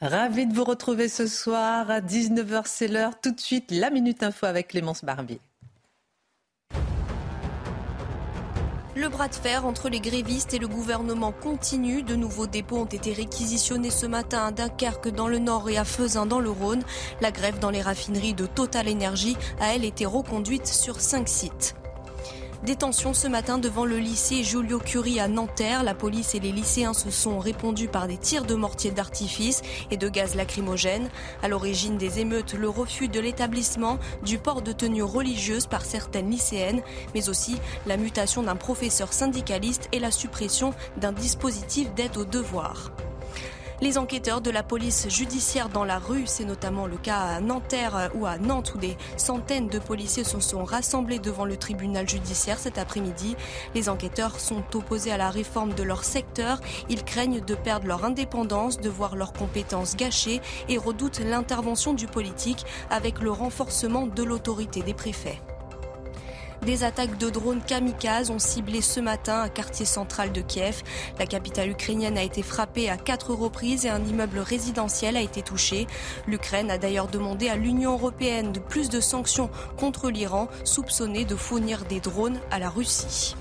Ravi de vous retrouver ce soir à 19h, c'est l'heure. Tout de suite, la Minute Info avec Clémence Barbier. Le bras de fer entre les grévistes et le gouvernement continue. De nouveaux dépôts ont été réquisitionnés ce matin à Dunkerque dans le Nord et à Fezin dans le Rhône. La grève dans les raffineries de Total Energy a elle été reconduite sur cinq sites. Détention ce matin devant le lycée Julio Curie à Nanterre. La police et les lycéens se sont répondus par des tirs de mortier d'artifice et de gaz lacrymogène. À l'origine des émeutes, le refus de l'établissement du port de tenue religieuse par certaines lycéennes, mais aussi la mutation d'un professeur syndicaliste et la suppression d'un dispositif d'aide aux devoirs. Les enquêteurs de la police judiciaire dans la rue, c'est notamment le cas à Nanterre ou à Nantes où des centaines de policiers se sont rassemblés devant le tribunal judiciaire cet après-midi. Les enquêteurs sont opposés à la réforme de leur secteur. Ils craignent de perdre leur indépendance, de voir leurs compétences gâchées et redoutent l'intervention du politique avec le renforcement de l'autorité des préfets. Des attaques de drones kamikazes ont ciblé ce matin un quartier central de Kiev. La capitale ukrainienne a été frappée à quatre reprises et un immeuble résidentiel a été touché. L'Ukraine a d'ailleurs demandé à l'Union européenne de plus de sanctions contre l'Iran, soupçonné de fournir des drones à la Russie.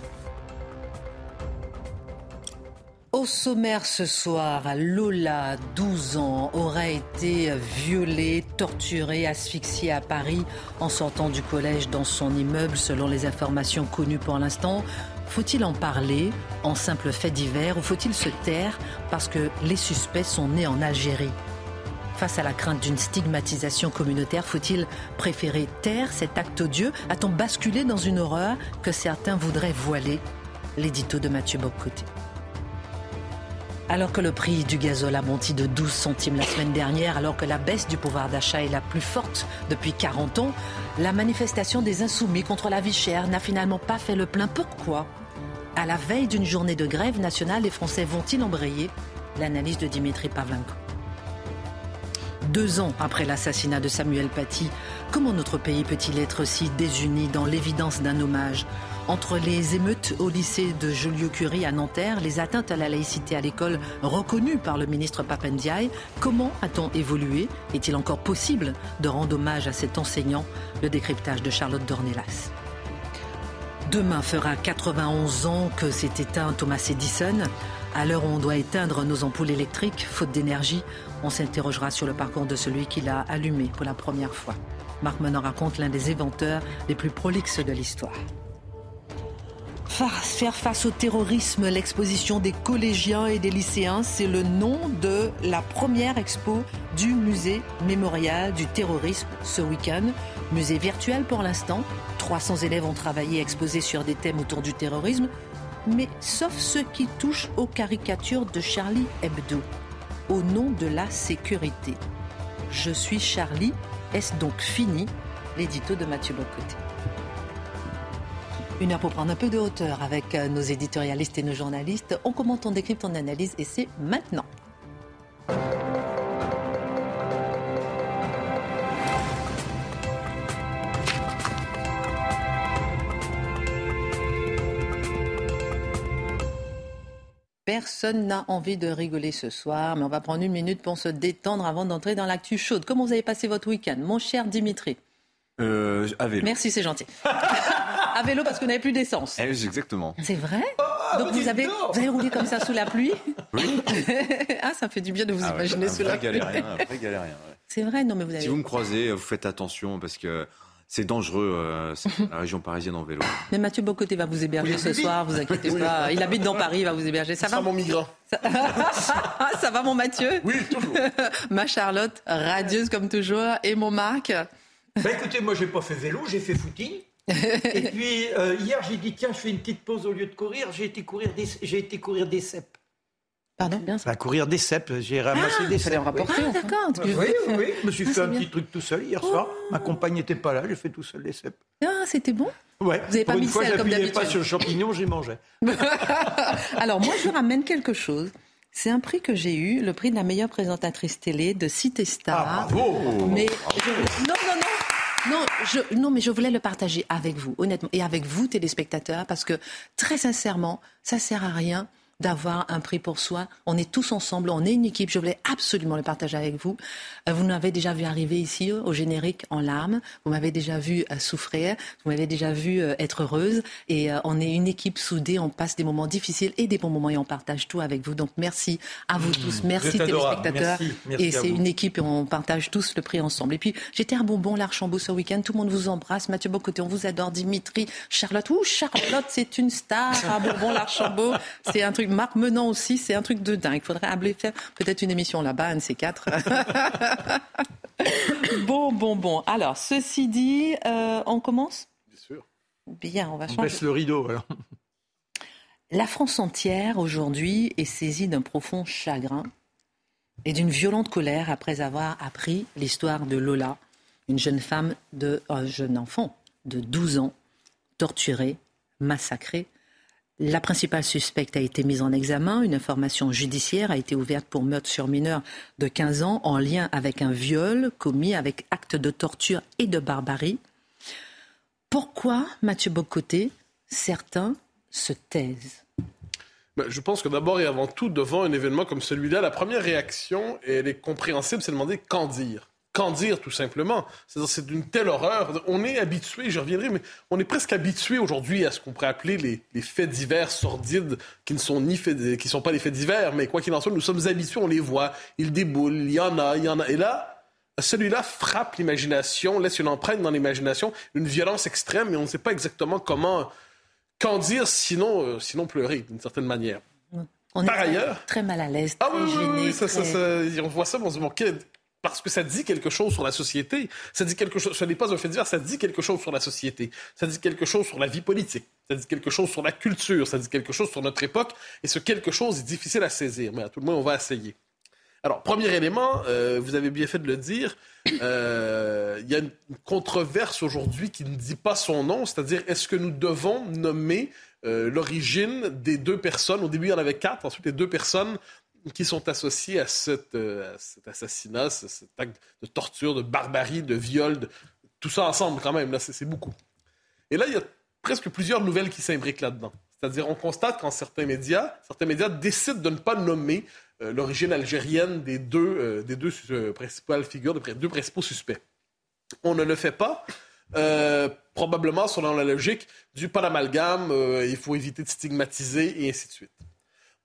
Au sommaire ce soir, Lola, 12 ans, aurait été violée, torturée, asphyxiée à Paris en sortant du collège dans son immeuble, selon les informations connues pour l'instant. Faut-il en parler en simple fait divers ou faut-il se taire parce que les suspects sont nés en Algérie? Face à la crainte d'une stigmatisation communautaire, faut-il préférer taire cet acte odieux? A-t-on basculé dans une horreur que certains voudraient voiler? L'édito de Mathieu Boccoté. Alors que le prix du gazole a monté de 12 centimes la semaine dernière, alors que la baisse du pouvoir d'achat est la plus forte depuis 40 ans, la manifestation des insoumis contre la vie chère n'a finalement pas fait le plein. Pourquoi? À la veille d'une journée de grève nationale, les Français vont-ils embrayer? L'analyse de Dimitri Pavlenko. Deux ans après l'assassinat de Samuel Paty, comment notre pays peut-il être si désuni dans l'évidence d'un hommage? Entre les émeutes au lycée de Joliot-Curie à Nanterre, les atteintes à la laïcité à l'école reconnues par le ministre Papendiaï, comment a-t-on évolué? Est-il encore possible de rendre hommage à cet enseignant? Le décryptage de Charlotte Dornelas. Demain fera 91 ans que s'est éteint Thomas Edison. À l'heure où on doit éteindre nos ampoules électriques, faute d'énergie, on s'interrogera sur le parcours de celui qui l'a allumé pour la première fois. Marc Menon raconte l'un des inventeurs les plus prolixes de l'histoire. Faire face au terrorisme, l'exposition des collégiens et des lycéens, c'est le nom de la première expo du musée mémorial du terrorisme ce week-end. Musée virtuel pour l'instant. 300 élèves ont travaillé exposés sur des thèmes autour du terrorisme, mais sauf ceux qui touchent aux caricatures de Charlie Hebdo, au nom de la sécurité. Je suis Charlie, est-ce donc fini? L'édito de Mathieu Bocoté. Une heure pour prendre un peu de hauteur avec euh, nos éditorialistes et nos journalistes. On commente, on décrypte, on analyse et c'est maintenant. Personne n'a envie de rigoler ce soir, mais on va prendre une minute pour se détendre avant d'entrer dans l'actu chaude. Comment vous avez passé votre week-end, mon cher Dimitri? Euh, à vélo. Merci, c'est gentil. à vélo parce qu'on n'avait plus d'essence. Eh, exactement. C'est vrai oh, Donc vous avez, vous avez roulé comme ça sous la pluie Oui. ah, ça fait du bien de vous ah imaginer sous la pluie. Galérien, un vrai galérien. C'est vrai, non mais vous avez... Si vous me croisez, vous faites attention parce que c'est dangereux, euh, la région parisienne en vélo. Mais Mathieu Bocoté va vous héberger ce soir, vous inquiétez pas. Il habite dans Paris, il va vous héberger. Ça, va mon migrant. Ça... va mon Mathieu Oui, toujours. Ma Charlotte, radieuse comme toujours. Et mon Marc bah écoutez, moi j'ai pas fait vélo, j'ai fait footing. Et puis euh, hier j'ai dit tiens je fais une petite pause au lieu de courir, j'ai été courir des, j'ai été courir des cèpes. Pardon bien ça. Va courir des cèpes. J'ai ramassé ah, des cèpes. en rapporter, ah, d'accord. Oui, oui, oui. Je me suis ah, fait un petit truc tout seul hier soir. Oh. Ma compagne n'était pas là. J'ai fait tout seul des cèpes. Ah, c'était bon? Ouais. Vous n'avez pas mis fois, sel comme d'habitude. pas sur le champignon, j'y mangeais. Alors, moi, je ramène quelque chose. C'est un prix que j'ai eu, le prix de la meilleure présentatrice télé de Cité Star. Ah, bravo Mais je... non, non, non. Non, je, non, mais je voulais le partager avec vous, honnêtement, et avec vous, téléspectateurs, parce que très sincèrement, ça sert à rien d'avoir un prix pour soi. On est tous ensemble, on est une équipe. Je voulais absolument le partager avec vous. Euh, vous m'avez déjà vu arriver ici au générique en larmes. Vous m'avez déjà vu euh, souffrir. Vous m'avez déjà vu euh, être heureuse. Et on est une équipe soudée. On passe des moments difficiles et des bons moments et on partage tout avec vous. Donc merci à vous mmh. tous. Merci téléspectateurs. et c'est une équipe et on partage tous le prix ensemble. Et puis j'étais un bonbon l'Archambault ce week-end. Tout le monde vous embrasse. Mathieu Bocoté, on vous adore. Dimitri, Charlotte. Ouh, Charlotte, c'est une star. Un bonbon l'Archambault. C'est un truc Marc Menant aussi, c'est un truc de dingue. Il faudrait appeler faire peut-être une émission là-bas, un de ces quatre. bon, bon, bon. Alors, ceci dit, euh, on commence? Bien sûr. Bien, on va changer. On baisse le rideau, alors. La France entière, aujourd'hui, est saisie d'un profond chagrin et d'une violente colère après avoir appris l'histoire de Lola, une jeune femme de, un jeune enfant de 12 ans, torturée, massacrée la principale suspecte a été mise en examen. Une information judiciaire a été ouverte pour meurtre sur mineur de 15 ans en lien avec un viol commis avec acte de torture et de barbarie. Pourquoi, Mathieu Bocoté, certains se taisent? Ben, je pense que d'abord et avant tout, devant un événement comme celui-là, la première réaction, elle est compréhensible, c'est de demander qu'en dire qu'en dire tout simplement. C'est d'une telle horreur. On est habitué, je reviendrai, mais on est presque habitué aujourd'hui à ce qu'on pourrait appeler les, faits divers sordides qui ne sont ni faits, qui sont pas les faits divers, mais quoi qu'il en soit, nous sommes habitués, on les voit, ils déboulent, il y en a, il y en a. Et là, celui-là frappe l'imagination, laisse une empreinte dans l'imagination, une violence extrême, mais on ne sait pas exactement comment, qu'en dire, sinon, euh, sinon pleurer d'une certaine manière. On Par est ailleurs, très mal à l'aise, ah ah oui, ça, ça, on voit ça, on se dit, bon, parce que ça dit quelque chose sur la société. Ça dit quelque chose. Ce n'est pas un fait divers. Ça dit quelque chose sur la société. Ça dit quelque chose sur la vie politique. Ça dit quelque chose sur la culture. Ça dit quelque chose sur notre époque. Et ce quelque chose est difficile à saisir. Mais à tout le moins, on va essayer. Alors, premier élément, euh, vous avez bien fait de le dire. Euh, il y a une controverse aujourd'hui qui ne dit pas son nom, c'est-à-dire est-ce que nous devons nommer euh, l'origine des deux personnes? Au début, il y en avait quatre. Ensuite, les deux personnes qui sont associés à, cet assassinat, cet acte de torture, de barbarie, de viol, tout ça ensemble quand même, c'est beaucoup. Et là, il y a presque plusieurs nouvelles qui s'imbriquent là-dedans. C'est-à-dire, on constate qu'en certains médias, certains médias décident de ne pas nommer euh, l'origine algérienne des deux, euh, des deux euh, principales figures, des deux principaux suspects. On ne le fait pas, probablement selon la logique du pas d'amalgame, il faut éviter de stigmatiser et ainsi de suite.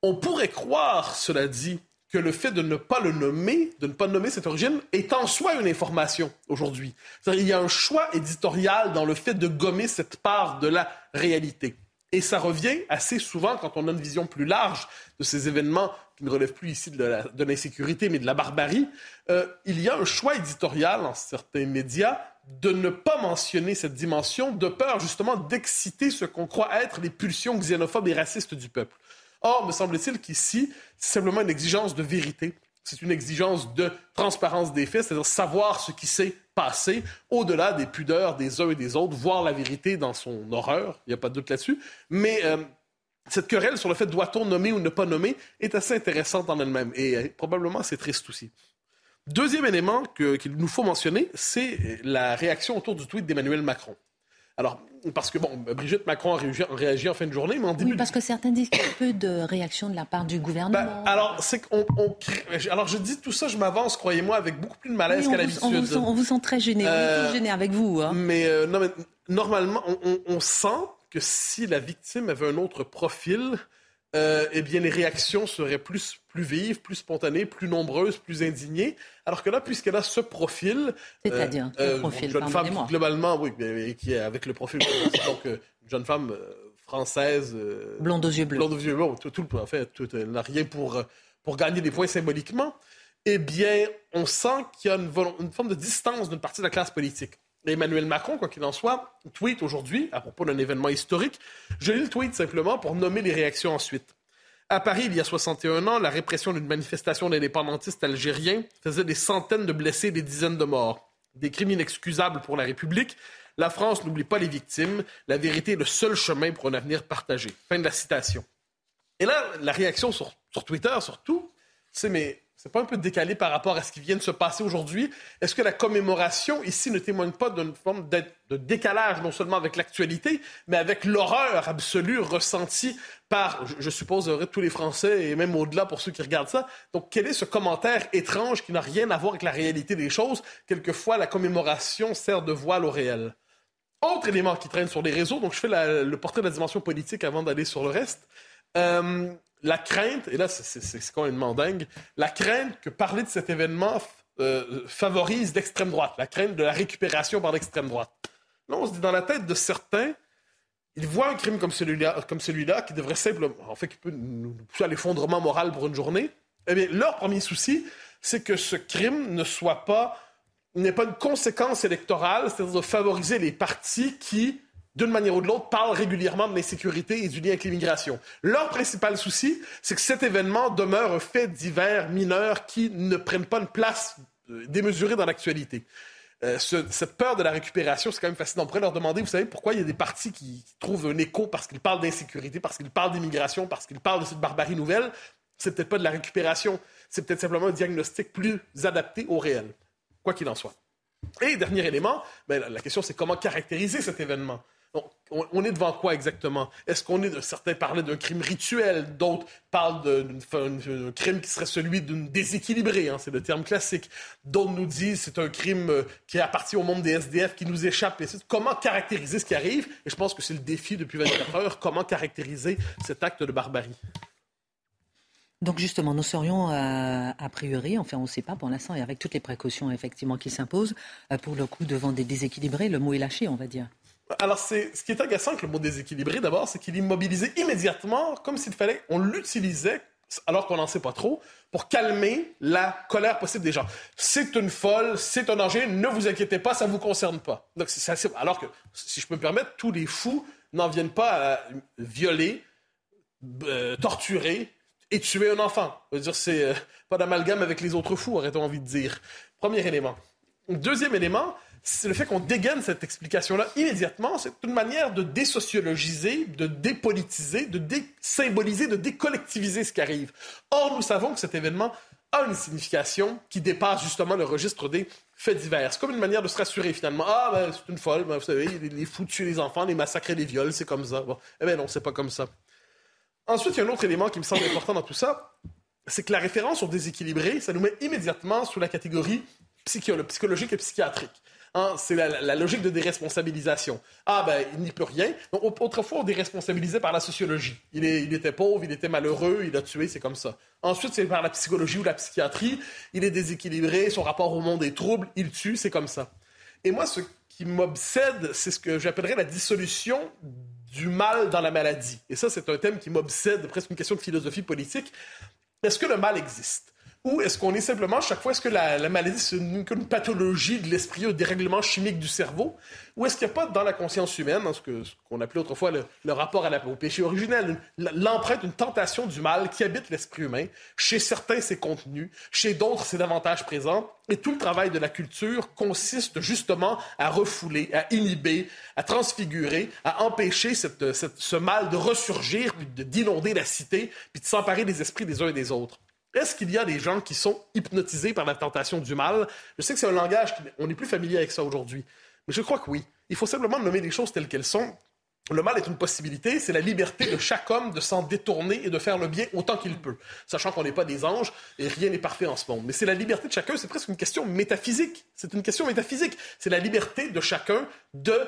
On pourrait croire, cela dit, que le fait de ne pas le nommer, de ne pas nommer cette origine, est en soi une information aujourd'hui. Il y a un choix éditorial dans le fait de gommer cette part de la réalité. Et ça revient assez souvent quand on a une vision plus large de ces événements qui ne relèvent plus ici de l'insécurité, mais de la barbarie. Euh, il y a un choix éditorial en certains médias de ne pas mentionner cette dimension de peur justement d'exciter ce qu'on croit être les pulsions xénophobes et racistes du peuple. Or, me semble-t-il qu'ici, c'est simplement une exigence de vérité. C'est une exigence de transparence des faits, c'est-à-dire savoir ce qui s'est passé, au-delà des pudeurs des uns et des autres, voir la vérité dans son horreur, il n'y a pas de doute là-dessus. Mais euh, cette querelle sur le fait doit-on nommer ou ne pas nommer est assez intéressante en elle-même, et euh, probablement c'est triste aussi. Deuxième élément qu'il nous faut mentionner, c'est la réaction autour du tweet d'Emmanuel Macron. Alors, parce que, bon, Brigitte Macron a réagi, en fin de journée, mais en début... Oui, parce que certains disent qu'il y a peu de réaction de la part du gouvernement. Ben, alors, c'est qu'on... Alors, je dis tout ça, je m'avance, croyez-moi, avec beaucoup plus de malaise qu'à l'habitude. On, vous sent très gêné, on est tous euh, gênés avec vous. Hein. Mais, euh, non, mais normalement, on, sent que si la victime avait un autre profil, euh, eh bien, les réactions seraient plus, plus vives, plus spontanées, plus nombreuses, plus indignées. Alors que là, puisqu'elle a ce profil... C'est-à-dire, euh, profil, jeune femme, globalement, oui, qui est avec le profil... donc, une jeune femme française... blonde aux yeux bleus. Blonde aux yeux bleus, tout, tout, en fait, tout, elle n'a rien pour, pour gagner des points symboliquement. Eh bien, on sent qu'il y a une, une forme de distance d'une partie de la classe politique. Emmanuel Macron, quoi qu'il en soit, tweet aujourd'hui à propos d'un événement historique. Je lis le tweet simplement pour nommer les réactions ensuite. À Paris, il y a 61 ans, la répression d'une manifestation d'indépendantistes algériens faisait des centaines de blessés et des dizaines de morts. Des crimes inexcusables pour la République. La France n'oublie pas les victimes. La vérité est le seul chemin pour un avenir partagé. Fin de la citation. Et là, la réaction sur, sur Twitter, surtout, c'est mais c'est pas un peu décalé par rapport à ce qui vient de se passer aujourd'hui? Est-ce que la commémoration ici ne témoigne pas d'une forme de décalage, non seulement avec l'actualité, mais avec l'horreur absolue ressentie par, je, suppose, tous les Français et même au-delà pour ceux qui regardent ça? Donc, quel est ce commentaire étrange qui n'a rien à voir avec la réalité des choses? Quelquefois, la commémoration sert de voile au réel. Autre élément qui traîne sur les réseaux, donc je fais le portrait de la dimension politique avant d'aller sur le reste. Euh, la crainte, et là c'est complètement dingue, la crainte que parler de cet événement euh, favorise l'extrême droite, la crainte de la récupération par l'extrême droite. Là, on se dit dans la tête de certains, ils voient un crime comme celui-là, celui-là qui devrait simplement, en fait, qui peut nous pousser à l'effondrement moral pour une journée. Eh bien, leur premier souci, c'est que ce crime ne soit pas, n'est pas une conséquence électorale, c'est-à-dire de favoriser les partis qui d'une manière ou de l'autre, parlent régulièrement de l'insécurité et du lien avec l'immigration. Leur principal souci, c'est que cet événement demeure un fait divers mineur qui ne prenne pas une place euh, démesurée dans l'actualité. Euh, cette peur de la récupération, c'est quand même fascinant. On pourrait leur demander, vous savez, pourquoi il y a des partis qui, trouvent un écho parce qu'ils parlent d'insécurité, parce qu'ils parlent d'immigration, parce qu'ils parlent de cette barbarie nouvelle. C'est peut-être pas de la récupération, c'est peut-être simplement un diagnostic plus adapté au réel, quoi qu'il en soit. Et dernier élément, ben, la question c'est comment caractériser cet événement? On, est devant quoi exactement? Est-ce qu'on est, certains parlaient d'un crime rituel, d'autres parlent d'un crime qui serait celui d'une déséquilibrée, hein, c'est le terme classique. D'autres nous disent c'est un crime euh, qui appartient au monde des SDF, qui nous échappe. comment caractériser ce qui arrive? Et je pense que c'est le défi depuis 24 heures, comment caractériser cet acte de barbarie? Donc justement, nous serions euh, a priori, enfin on ne sait pas pour l'instant, et avec toutes les précautions effectivement qui s'imposent, euh, pour le coup devant des déséquilibrés, le mot est lâché, on va dire. Alors, c'est, ce qui est agaçant avec le mot déséquilibré, d'abord, c'est qu'il immobilisait immédiatement, comme s'il fallait, on l'utilisait, alors qu'on n'en sait pas trop, pour calmer la colère possible des gens. C'est une folle, c'est un danger, ne vous inquiétez pas, ça ne vous concerne pas. Donc, c'est assez... Alors que, si je peux me permettre, tous les fous n'en viennent pas à violer, euh, torturer et tuer un enfant. Je veux dire, c'est euh, pas d'amalgame avec les autres fous, aurait-on envie de dire. Premier élément. Deuxième élément, le fait qu'on dégaine cette explication-là immédiatement. C'est une manière de désociologiser, de dépolitiser, de désymboliser, de décollectiviser ce qui arrive. Or, nous savons que cet événement a une signification qui dépasse justement le registre des faits divers. C'est comme une manière de se rassurer finalement. Ah, ben, c'est une folle, ben, vous savez, les, fous tuent les enfants, les massacrer les viols, c'est comme ça. Bon. Eh bien non, c'est pas comme ça. Ensuite, il y a un autre élément qui me semble important dans tout ça, c'est que la référence au déséquilibré, ça nous met immédiatement sous la catégorie psychologique et psychiatrique. Hein, c'est la, logique de déresponsabilisation. Ah, ben, il n'y peut rien. Donc, autrefois, on déresponsabilisait par la sociologie. Il, il, était pauvre, il était malheureux, il a tué, c'est comme ça. Ensuite, c'est par la psychologie ou la psychiatrie. Il est déséquilibré, son rapport au monde est trouble, il tue, c'est comme ça. Et moi, ce qui m'obsède, c'est ce que j'appellerais la dissolution du mal dans la maladie. Et ça, c'est un thème qui m'obsède, presque une question de philosophie politique. Est-ce que le mal existe? Ou est-ce qu'on est simplement, chaque fois, est-ce que la, maladie, c'est une, pathologie de l'esprit, un dérèglement chimique du cerveau? Ou est-ce qu'il n'y a pas dans la conscience humaine, dans ce, qu'on appelait autrefois le, rapport à au péché originel, l'empreinte, une tentation du mal qui habite l'esprit humain? Chez certains, c'est contenu, chez d'autres, c'est davantage présent. Et tout le travail de la culture consiste justement à refouler, à inhiber, à transfigurer, à empêcher ce mal de ressurgir, puis d'inonder la cité, puis de s'emparer des esprits des uns et des autres. Est-ce qu'il y a des gens qui sont hypnotisés par la tentation du mal? Je sais que c'est un langage, on n'est plus familier avec ça aujourd'hui, mais je crois que oui. Il faut simplement nommer les choses telles qu'elles sont. Le mal est une possibilité, c'est la liberté de chaque homme de s'en détourner et de faire le bien autant qu'il peut, sachant qu'on n'est pas des anges et rien n'est parfait en ce monde. Mais c'est la liberté de chacun, c'est presque une question métaphysique. C'est une question métaphysique. C'est la liberté de chacun de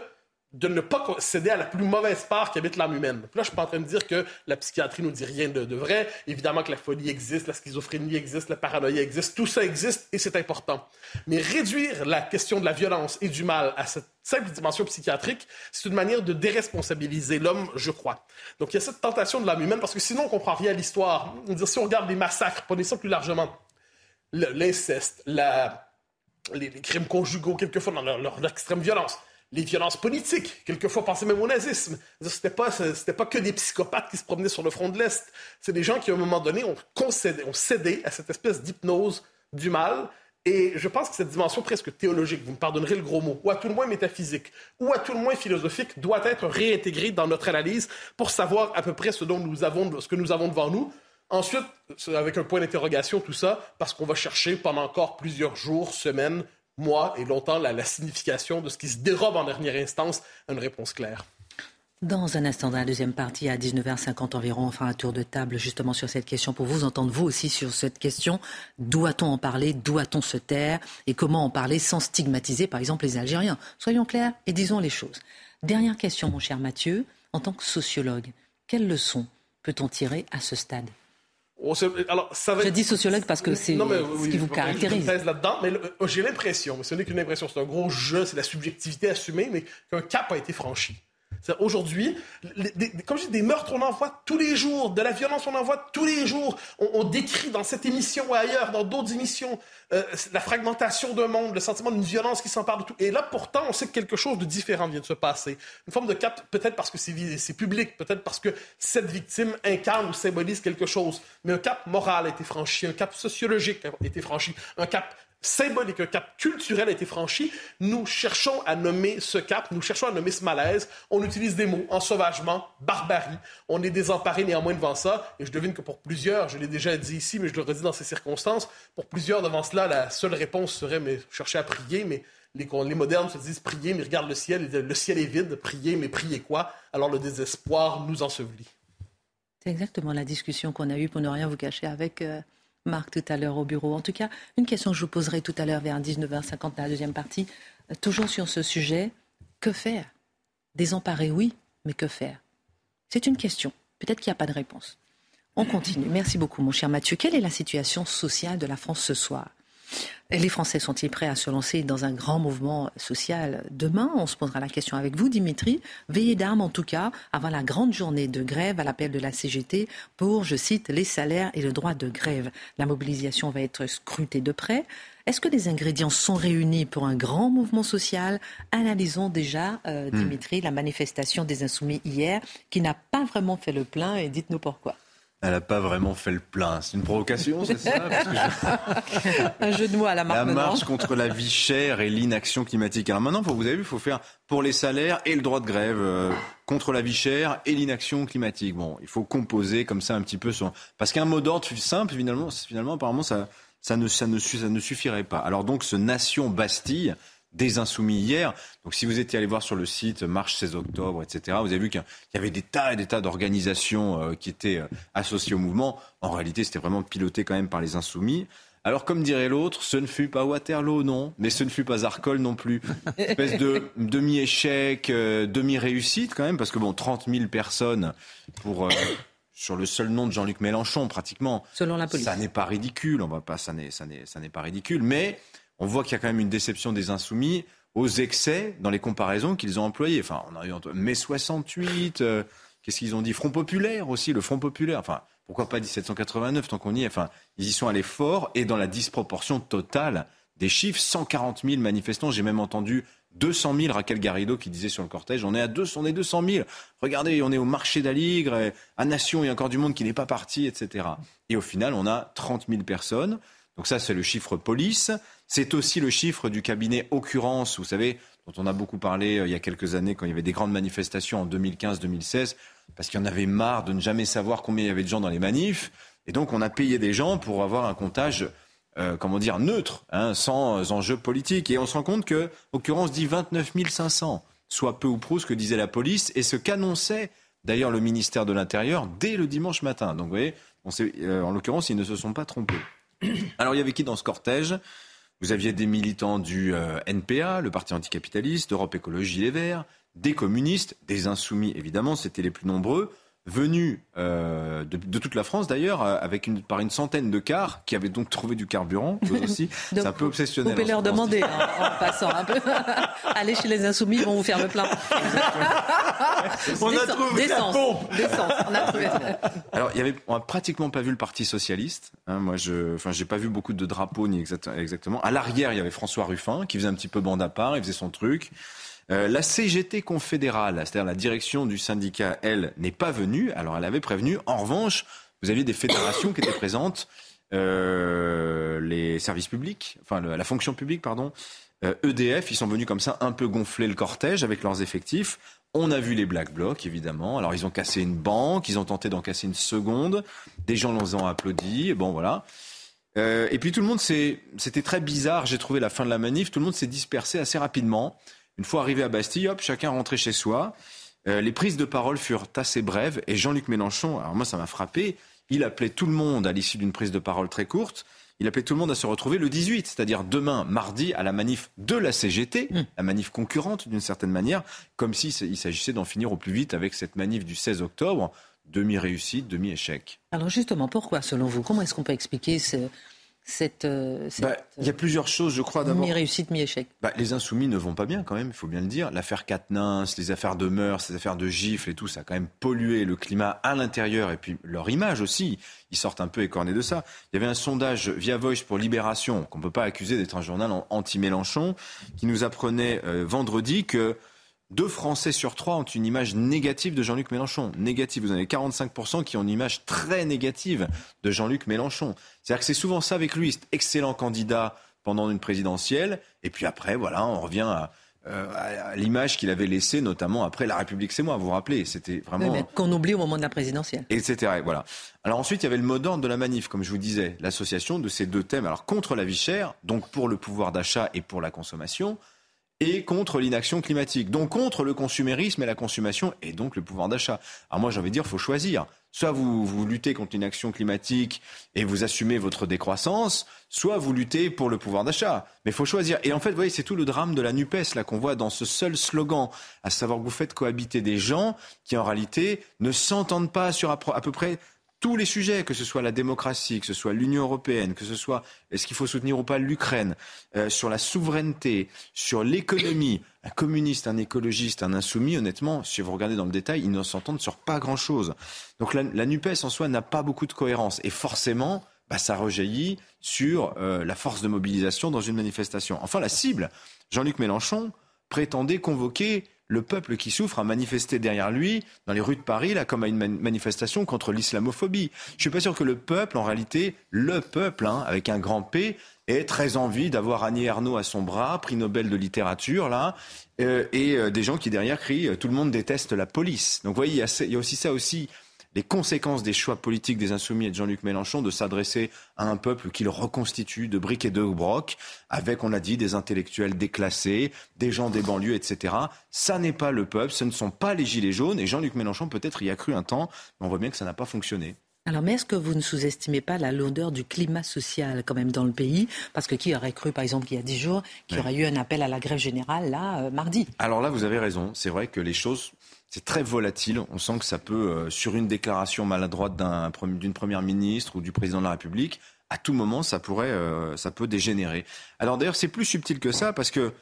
de ne pas céder à la plus mauvaise part qui habite l'âme humaine. là, je suis pas en train de dire que la psychiatrie nous dit rien de, vrai. Évidemment que la folie existe, la schizophrénie existe, la paranoïa existe, tout ça existe et c'est important. Mais réduire la question de la violence et du mal à cette simple dimension psychiatrique, c'est une manière de déresponsabiliser l'homme, je crois. Donc il y a cette tentation de l'âme humaine parce que sinon on comprend rien à l'histoire. Si on regarde les massacres, prenez ça plus largement, l'inceste, les, crimes conjugaux quelquefois dans leur extrême violence, les violences politiques. Quelquefois, pensez même au nazisme. C'était pas, pas que des psychopathes qui se promenaient sur le front de l'Est. C'est des gens qui, à un moment donné, ont, concédé, ont cédé à cette espèce d'hypnose du mal. Et je pense que cette dimension presque théologique, vous me pardonnerez le gros mot, ou à tout le moins métaphysique, ou à tout le moins philosophique, doit être réintégrée dans notre analyse pour savoir à peu près ce, dont nous avons, ce que nous avons devant nous. Ensuite, avec un point d'interrogation, tout ça, parce qu'on va chercher pendant encore plusieurs jours, semaines, mois et longtemps la, signification de ce qui se dérobe en dernière instance une réponse claire. Dans un instant, dans la deuxième partie, à 19h50 environ, on fera un tour de table justement sur cette question pour vous entendre, vous aussi, sur cette question. Doit-on en parler? Doit-on se taire? Et comment en parler sans stigmatiser, par exemple, les Algériens? Soyons clairs et disons les choses. Dernière question, mon cher Mathieu. En tant que sociologue, quelles leçons peut-on tirer à ce stade? Alors, ça va... Je dis sociologue parce que c'est ce qui vous caractérise. là-dedans, mais euh, j'ai l'impression, mais ce n'est qu'une impression, c'est un gros jeu, c'est la subjectivité assumée, mais qu'un cap a été franchi. Aujourd'hui, comme je dis, des meurtres, on en voit tous les jours, de la violence, on en voit tous les jours. On, décrit dans cette émission ou ailleurs, dans d'autres émissions, euh, la fragmentation d'un monde, le sentiment d'une violence qui s'empare de tout. Et là, pourtant, on sait que quelque chose de différent vient de se passer. Une forme de cap, peut-être parce que c'est public, peut-être parce que cette victime incarne ou symbolise quelque chose. Mais un cap moral a été franchi, un cap sociologique a été franchi, un cap symbolique, un cap culturel a été franchi. Nous cherchons à nommer ce cap, nous cherchons à nommer ce malaise. On utilise des mots, ensauvagement, barbarie. On est désemparé néanmoins devant ça. Et je devine que pour plusieurs, je l'ai déjà dit ici, mais je le redis dans ces circonstances, pour plusieurs devant cela, la seule réponse serait mais, chercher à prier, mais les, modernes se disent prier, mais regardent le ciel, le ciel est vide, prier, mais prier quoi? Alors le désespoir nous ensevelit. C'est exactement la discussion qu'on a eue, pour ne rien vous cacher, avec euh, Marc tout à l'heure au bureau. En tout cas, une question que je vous poserai tout à l'heure vers 19h50 dans la deuxième partie, euh, toujours sur ce sujet. Que faire? Désemparer, oui, mais que faire? C'est une question. Peut-être qu'il n'y a pas de réponse. On continue. Merci beaucoup, mon cher Mathieu. Quelle est la situation sociale de la France ce soir? Les Français sont-ils prêts à se lancer dans un grand mouvement social demain? On se posera la question avec vous, Dimitri. Veillez d'armes, en tout cas, avant la grande journée de grève à l'appel de la CGT pour, je cite, les salaires et le droit de grève. La mobilisation va être scrutée de près. Est-ce que les ingrédients sont réunis pour un grand mouvement social? Analysons déjà, euh, hmm. Dimitri, la manifestation des Insoumis hier, qui n'a pas vraiment fait le plein, et dites-nous pourquoi. Elle n'a pas vraiment fait le plein. C'est une provocation, c'est ça? Un jeu de mots à la marque. La marche contre la vie chère et l'inaction climatique. Alors maintenant, vous avez vu, il faut faire pour les salaires et le droit de grève, euh, contre la vie chère et l'inaction climatique. Bon, il faut composer comme ça un petit peu. Sur... Parce qu'un mot d'ordre simple, finalement, finalement apparemment, ça, ça, ne, ça, ne, ça ne suffirait pas. Alors donc, ce Nation Bastille, des insoumis hier. Donc si vous étiez allé voir sur le site Marche 16 octobre, etc., vous avez vu qu'il y avait des tas et des tas d'organisations euh, qui étaient euh, associées au mouvement. En réalité, c'était vraiment piloté quand même par les insoumis. Alors, comme dirait l'autre, ce ne fut pas Waterloo, non, mais ce ne fut pas Arcole non plus. espèce de demi-échec, euh, demi-réussite quand même, parce que bon, 30 000 personnes pour sur le seul nom de Jean-Luc Mélenchon, pratiquement. Selon la police. Ça n'est pas ridicule, on va pas, ça n'est, ça n'est, ça n'est pas ridicule, mais on voit qu'il y a quand même une déception des insoumis aux excès dans les comparaisons qu'ils ont employées. Enfin, on a eu mai 68, euh, qu'est-ce qu'ils ont dit? Front populaire aussi, le Front populaire. Enfin, pourquoi pas 1789 tant qu'on y est? Enfin, ils y sont allés fort et dans la disproportion totale des chiffres, 140 000 manifestants. J'ai même entendu 200 000, Raquel Garrido qui disait sur le cortège, on est à 200, on est 200 000. Regardez, on est au marché d'Aligre, à Nation, il y a encore du monde qui n'est pas parti, etc. Et au final, on a 30 000 personnes. Donc ça, c'est le chiffre police. C'est aussi le chiffre du cabinet Occurrence, vous savez, dont on a beaucoup parlé euh, il y a quelques années quand il y avait des grandes manifestations en 2015-2016, parce qu'il y en avait marre de ne jamais savoir combien il y avait de gens dans les manifs. Et donc on a payé des gens pour avoir un comptage, euh, comment dire, neutre, hein, sans enjeu politique. Et on se rend compte que Occurrence dit 29 500, soit peu ou prou ce que disait la police et ce qu'annonçait d'ailleurs le ministère de l'Intérieur dès le dimanche matin. Donc vous voyez, euh, en l'occurrence, ils ne se sont pas trompés. Alors il y avait qui dans ce cortège? Vous aviez des militants du euh, NPA, le Parti anticapitaliste, d'Europe Écologie Les Verts, des communistes, des insoumis évidemment, c'était les plus nombreux, venus euh, de, toute la France d'ailleurs, euh, avec une, par une centaine de cars qui avaient donc trouvé du carburant. aussi, c'est un peu obsessionnel. Vous pouvez leur demander hein, en passant un peu. Allez chez les insoumis, ils vont vous faire le plein. on a trouvé la pompe. on a trouvé. Alors, il y avait, on a pratiquement pas vu le Parti socialiste. Hein, moi, je, enfin, j'ai pas vu beaucoup de drapeaux ni exactement. À l'arrière, il y avait François Ruffin qui faisait un petit peu bande à part, il faisait son truc. Euh, la CGT confédérale, c'est-à-dire la direction du syndicat, elle, n'est pas venue. Alors elle avait prévenu. En revanche, vous aviez des fédérations qui étaient présentes, euh, les services publics, enfin la fonction publique, pardon. EDF, ils sont venus comme ça un peu gonfler le cortège avec leurs effectifs. On a vu les Black Blocs, évidemment. Alors, ils ont cassé une banque, ils ont tenté d'en casser une seconde. Des gens les ont applaudi. Bon, voilà. Euh, et puis, tout le monde C'était très bizarre, j'ai trouvé la fin de la manif. Tout le monde s'est dispersé assez rapidement. Une fois arrivé à Bastille, hop, chacun rentrait chez soi. Euh, les prises de parole furent assez brèves. Et Jean-Luc Mélenchon, alors moi, ça m'a frappé. Il appelait tout le monde à l'issue d'une prise de parole très courte il appelait tout le monde à se retrouver le 18, c'est-à-dire demain, mardi, à la manif de la CGT, hmm. la manif concurrente d'une certaine manière, comme s'il s'agissait d'en finir au plus vite avec cette manif du 16 octobre. Demi-réussite, demi-échec. Alors justement, pourquoi, selon vous Comment est-ce qu'on peut expliquer ce, cette, euh, bah, il y a plusieurs choses, je crois. D'abord, mi-réussite, mi-échec. Bah, les insoumis ne vont pas bien quand même, il faut bien le dire. L'affaire Quatennens, les affaires de mœurs, les affaires de gifles et tout, ça a quand même pollué le climat à l'intérieur et puis leur image aussi. Ils sortent un peu écornés de ça. Il y avait un sondage via Voice pour Libération, qu'on ne peut pas accuser d'être un journal anti-Mélenchon, qui nous apprenait euh, vendredi que deux Français sur trois ont une image négative de Jean-Luc Mélenchon. Négative. Vous en avez 45% qui ont une image très négative de Jean-Luc Mélenchon. C'est-à-dire que c'est souvent ça avec lui. C'est excellent candidat pendant une présidentielle. Et puis après, voilà, on revient à, euh, l'image qu'il avait laissée, notamment après La République, c'est moi, vous vous rappelez C'était vraiment. Qu'on oublie au moment de la présidentielle. Etc. Voilà. Alors ensuite, il y avait le mot d'ordre de la manif, comme je vous disais, l'association de ces deux thèmes. Alors contre la vie chère, donc pour le pouvoir d'achat et pour la consommation et contre l'inaction climatique, donc contre le consumérisme et la consommation et donc le pouvoir d'achat. Alors moi j'ai envie de dire, faut choisir. Soit vous, vous luttez contre l'inaction climatique et vous assumez votre décroissance, soit vous luttez pour le pouvoir d'achat. Mais faut choisir. Et en fait, vous voyez, c'est tout le drame de la NUPES là qu'on voit dans ce seul slogan, à savoir que vous faites cohabiter des gens qui en réalité ne s'entendent pas sur à peu près tous les sujets, que ce soit la démocratie, que ce soit l'Union européenne, que ce soit est-ce qu'il faut soutenir ou pas l'Ukraine, euh, sur la souveraineté, sur l'économie, un communiste, un écologiste, un insoumis, honnêtement, si vous regardez dans le détail, ils ne s'entendent sur pas grand-chose. Donc la, NUPES en soi n'a pas beaucoup de cohérence. Et forcément, bah, ça rejaillit sur euh, la force de mobilisation dans une manifestation. Enfin, la cible, Jean-Luc Mélenchon prétendait convoquer le peuple qui souffre a manifesté derrière lui dans les rues de Paris, là, comme à une manifestation contre l'islamophobie. Je suis pas sûr que le peuple, en réalité, le peuple, hein, avec un grand P, ait très envie d'avoir Annie Ernaux à son bras, prix Nobel de littérature, là, euh, et euh, des gens qui derrière crient euh, tout le monde déteste la police. Donc, vous voyez, il y, a aussi ça aussi les conséquences des choix politiques des Insoumis et de Jean-Luc Mélenchon de s'adresser à un peuple qu'il reconstitue de briques et de brocs, avec, on l'a dit, des intellectuels déclassés, des gens des banlieues, etc. Ça n'est pas le peuple, ce ne sont pas les gilets jaunes, et Jean-Luc Mélenchon peut-être y a cru un temps, mais on voit bien que ça n'a pas fonctionné. Alors, mais est-ce que vous ne sous-estimez pas la lourdeur du climat social quand même dans le pays? Parce que qui aurait cru, par exemple, qu'il y a dix jours, qu'il y aurait eu un appel à la grève générale, là, euh, mardi? Alors là, vous avez raison. C'est vrai que les choses c'est très volatile. On sent que ça peut, euh, sur une déclaration maladroite d'une première ministre ou du président de la République, à tout moment, ça pourrait, euh, ça peut dégénérer. Alors d'ailleurs, c'est plus subtil que ça parce que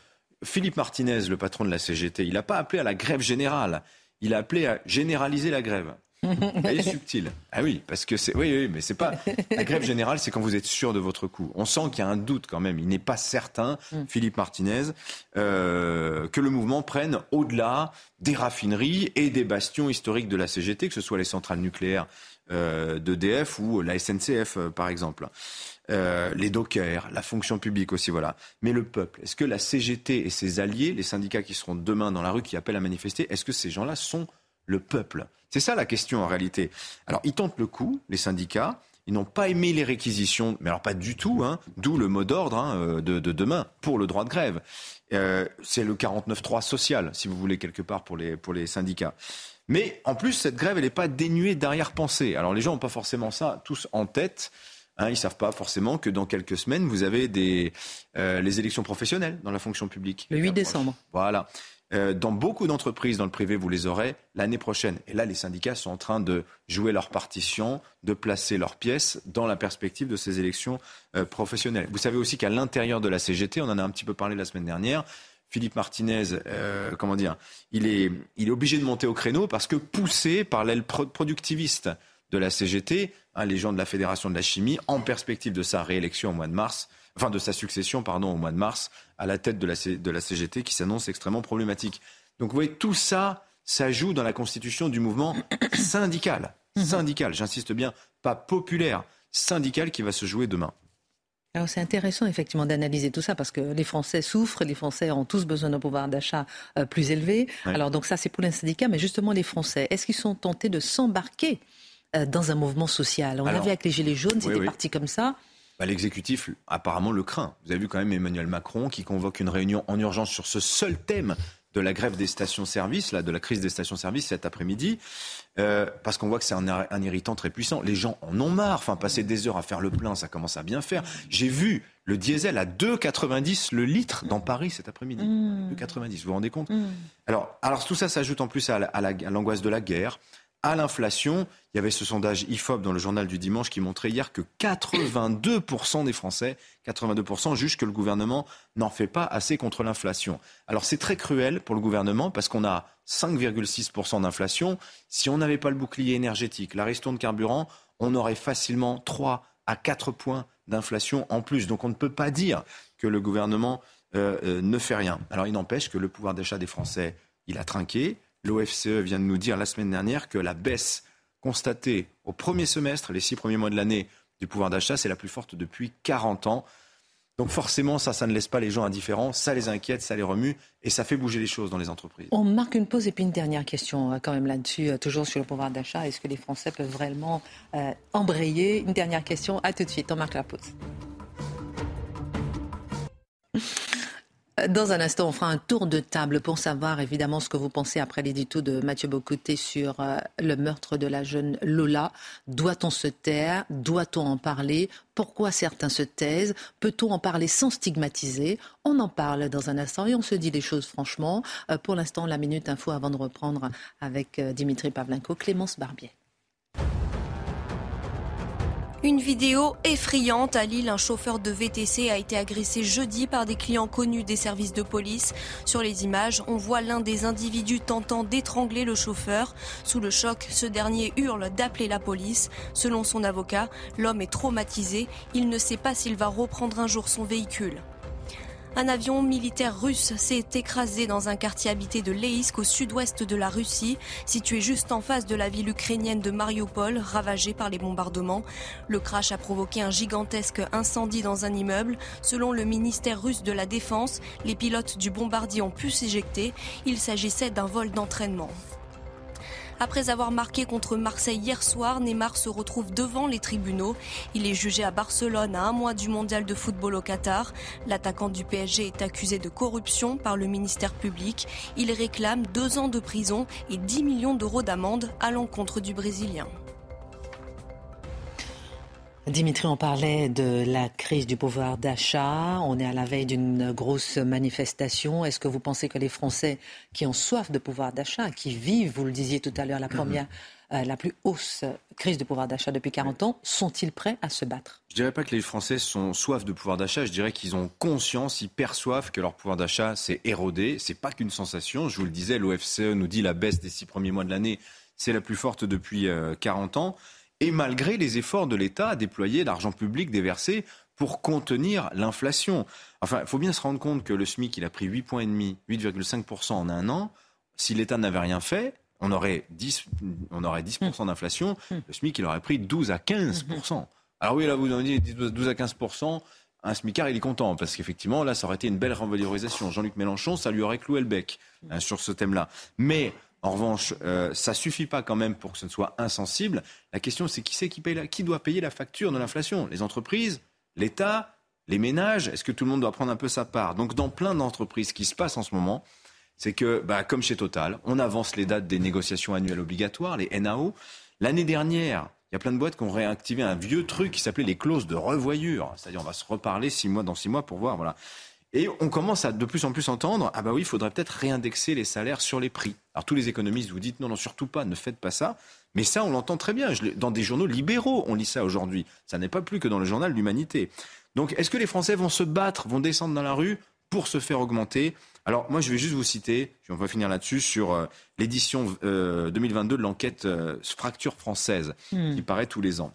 Philippe Martinez, le patron de la CGT, il n'a pas appelé à la grève générale. Il a appelé à généraliser la grève. Elle est subtile. Ah oui, parce que c'est. Oui, oui, mais c'est pas. La grève générale, c'est quand vous êtes sûr de votre coup. On sent qu'il y a un doute quand même. Il n'est pas certain, mm. Philippe Martinez, euh, que le mouvement prenne au-delà des raffineries et des bastions historiques de la CGT, que ce soit les centrales nucléaires euh, d'EDF ou la SNCF, euh, par exemple. Euh, les dockers, la fonction publique aussi, voilà. Mais le peuple, est-ce que la CGT et ses alliés, les syndicats qui seront demain dans la rue, qui appellent à manifester, est-ce que ces gens-là sont le peuple? C'est ça la question en réalité. Alors ils tentent le coup, les syndicats. Ils n'ont pas aimé les réquisitions, mais alors pas du tout, hein, d'où le mot d'ordre hein, euh, de, demain pour le droit de grève. Euh, c'est le 49.3 social, si vous voulez, quelque part pour les, pour les syndicats. Mais en plus, cette grève, elle n'est pas dénuée d'arrière-pensée. Alors les gens n'ont pas forcément ça tous en tête. Hein, ils ne savent pas forcément que dans quelques semaines, vous avez des, euh, les élections professionnelles dans la fonction publique. Le 8 décembre. Voilà. Euh, dans beaucoup d'entreprises, dans le privé, vous les aurez l'année prochaine. Et là, les syndicats sont en train de jouer leur partition, de placer leurs pièces dans la perspective de ces élections euh, professionnelles. Vous savez aussi qu'à l'intérieur de la CGT, on en a un petit peu parlé la semaine dernière, Philippe Martinez, euh, comment dire, il est, obligé de monter au créneau parce que poussé par l'aile productiviste de la CGT, hein, les gens de la Fédération de la chimie, en perspective de sa réélection au mois de mars, enfin de sa succession, pardon, au mois de mars, à la tête de la, de la CGT qui s'annonce extrêmement problématique. Donc vous voyez, tout ça, ça joue dans la constitution du mouvement syndical. Mhm. Syndical, j'insiste bien, pas populaire, syndical qui va se jouer demain. Alors c'est intéressant effectivement d'analyser tout ça parce que les Français souffrent, les Français ont tous besoin d'un pouvoir d'achat euh, plus élevé. Alors donc ça c'est pour les syndicats, mais justement les Français, est-ce qu'ils sont tentés de s'embarquer euh, dans un mouvement social? On l'a vu avec les Gilets jaunes, c'était parti comme ça. Bah, l'exécutif apparemment le craint. Vous avez vu quand même Emmanuel Macron qui convoque une réunion en urgence sur ce seul thème de la grève des stations-service, là, de la crise des stations-service cet après-midi, euh, parce qu'on voit que c'est un, irritant très puissant. Les gens en ont marre. Enfin, passer des heures à faire le plein, ça commence à bien faire. J'ai vu le diesel à 2,90 le litre dans Paris cet après-midi. 2,90, mmh. vous vous rendez compte? Mmh. alors, alors, tout ça s'ajoute en plus à l'angoisse de la guerre, à l'inflation. Il y avait ce sondage IFOP dans le journal du dimanche qui montrait hier que 82% des Français, 82% jugent que le gouvernement n'en fait pas assez contre l'inflation. Alors c'est très cruel pour le gouvernement parce qu'on a 5,6% d'inflation. Si on n'avait pas le bouclier énergétique, la ristourne carburant, on aurait facilement 3 à 4 points d'inflation en plus. Donc on ne peut pas dire que le gouvernement euh, euh, ne fait rien. Alors il n'empêche que le pouvoir d'achat des Français, il a trinqué. L'OFCE vient de nous dire la semaine dernière que la baisse constatée au premier semestre, les six premiers mois de l'année, du pouvoir d'achat, c'est la plus forte depuis 40 ans. Donc forcément, ça, ça ne laisse pas les gens indifférents, ça les inquiète, ça les remue et ça fait bouger les choses dans les entreprises. On marque une pause et puis une dernière question euh, quand même là-dessus, euh, toujours sur le pouvoir d'achat. Est-ce que les Français peuvent vraiment euh, embrayer Une dernière question, à tout de suite, on marque la pause. Dans un instant, on fera un tour de table pour savoir évidemment ce que vous pensez après l'édito de Mathieu Bocoté sur euh, le meurtre de la jeune Lola. Doit-on se taire? Doit-on en parler? Pourquoi certains se taisent? Peut-on en parler sans stigmatiser? On en parle dans un instant et on se dit les choses franchement. Euh, pour l'instant, la minute info avant de reprendre avec euh, Dimitri Pavlenko, Clémence Barbier. Une vidéo effrayante à Lille. Un chauffeur de VTC a été agressé jeudi par des clients connus des services de police. Sur les images, on voit l'un des individus tentant d'étrangler le chauffeur. Sous le choc, ce dernier hurle d'appeler la police. Selon son avocat, l'homme est traumatisé. Il ne sait pas s'il va reprendre un jour son véhicule. Un avion militaire russe s'est écrasé dans un quartier habité de Leisk au sud-ouest de la Russie, situé juste en face de la ville ukrainienne de Mariupol, ravagée par les bombardements. Le crash a provoqué un gigantesque incendie dans un immeuble. Selon le ministère russe de la Défense, les pilotes du bombardier ont pu s'éjecter. Il s'agissait d'un vol d'entraînement. Après avoir marqué contre Marseille hier soir, Neymar se retrouve devant les tribunaux. Il est jugé à Barcelone à un mois du mondial de football au Qatar. L'attaquant du PSG est accusé de corruption par le ministère public. Il réclame deux ans de prison et 10 millions d'euros d'amende à l'encontre du Brésilien. Dimitri, on parlait de la crise du pouvoir d'achat. On est à la veille d'une grosse manifestation. Est-ce que vous pensez que les Français qui ont soif de pouvoir d'achat, qui vivent, vous le disiez tout à l'heure, la mhm. première, euh, la plus hausse crise de pouvoir d'achat depuis 40 ans, sont-ils prêts à se battre? Je dirais pas que les Français sont soif de pouvoir d'achat. Je dirais qu'ils ont conscience, ils perçoivent que leur pouvoir d'achat s'est érodé. C'est pas qu'une sensation. Je vous le disais, l'OFCE nous dit la baisse des six premiers mois de l'année, c'est la plus forte depuis 40 euh, ans et malgré les efforts de l'État à déployer l'argent public déversé pour contenir l'inflation. Enfin, il faut bien se rendre compte que le SMIC, il a pris 8,5 points 8,5% en un an. Si l'État n'avait rien fait, on aurait 10, on aurait 10% d'inflation. Le SMIC, il aurait pris 12 à 15%. Alors oui, là, vous avez dit 12 à 15%. Un smicard, il est content parce qu'effectivement, là, ça aurait été une belle revalorisation. Jean-Luc Mélenchon, ça lui aurait cloué le bec hein, sur ce thème-là. Mais en revanche, euh, ça suffit pas quand même pour que ce ne soit insensible. La question, c'est qui c'est qui, paye qui doit payer la facture de l'inflation? Les entreprises L'État Les ménages? Est-ce que tout le monde doit prendre un peu sa part? Donc, dans plein d'entreprises, ce qui se passe en ce moment, c'est que, bah, comme chez Total, on avance les dates des négociations annuelles obligatoires, les NAO. L'année dernière, il y a plein de boîtes qui ont réactivé un vieux truc qui s'appelait les clauses de revoyure. C'est-à-dire, on va se reparler six mois dans six mois pour voir, voilà. Et on commence à de plus en plus entendre, ah bah oui, il faudrait peut-être réindexer les salaires sur les prix. Alors tous les économistes vous dites, non, non, surtout pas, ne faites pas ça. Mais ça, on l'entend très bien. dans des journaux libéraux, on lit ça aujourd'hui. Ça n'est pas plus que dans le journal L'Humanité. Donc est-ce que les Français vont se battre, vont descendre dans la rue pour se faire augmenter? Alors moi, je vais juste vous citer, on va finir là-dessus, sur euh, l'édition 2022 de l'enquête Fracture française, hmm. qui paraît tous les ans.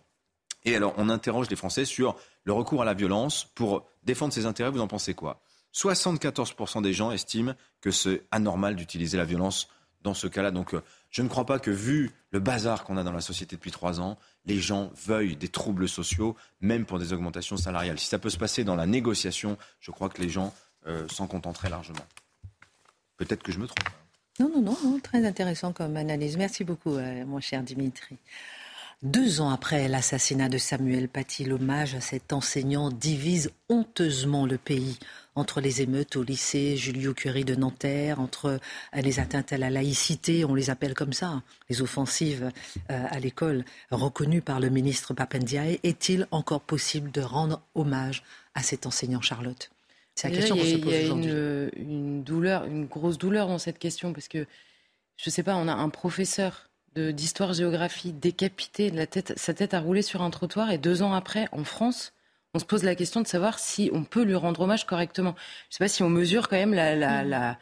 Et alors, on interroge les Français sur le recours à la violence pour défendre ses intérêts. Vous en pensez quoi? 74% des gens estiment que c'est anormal d'utiliser la violence dans ce cas-là. Donc, je ne crois pas que, vu le bazar qu'on a dans la société depuis trois ans, les gens veuillent des troubles sociaux, même pour des augmentations salariales. Si ça peut se passer dans la négociation, je crois que les gens euh, s'en contenteraient largement. Peut-être que je me trompe. Non, non, non, très intéressant comme analyse. Merci beaucoup, euh, mon cher Dimitri. Deux ans après l'assassinat de Samuel Paty, l'hommage à cet enseignant divise honteusement le pays entre les émeutes au lycée Julio Curie de Nanterre, entre euh, les atteintes à la laïcité, on les appelle comme ça, les offensives euh, à l'école reconnues par le ministre Papendiaï. Est-il encore possible de rendre hommage à cet enseignant, Charlotte? C'est la question qu'on se pose aujourd'hui. Il y a une, une douleur, une grosse douleur dans cette question parce que je ne sais pas, on a un professeur d'histoire-géographie décapité, la tête, sa tête a roulé sur un trottoir et deux ans après, en France, on se pose la question de savoir si on peut lui rendre hommage correctement. Je ne sais pas si on mesure quand même la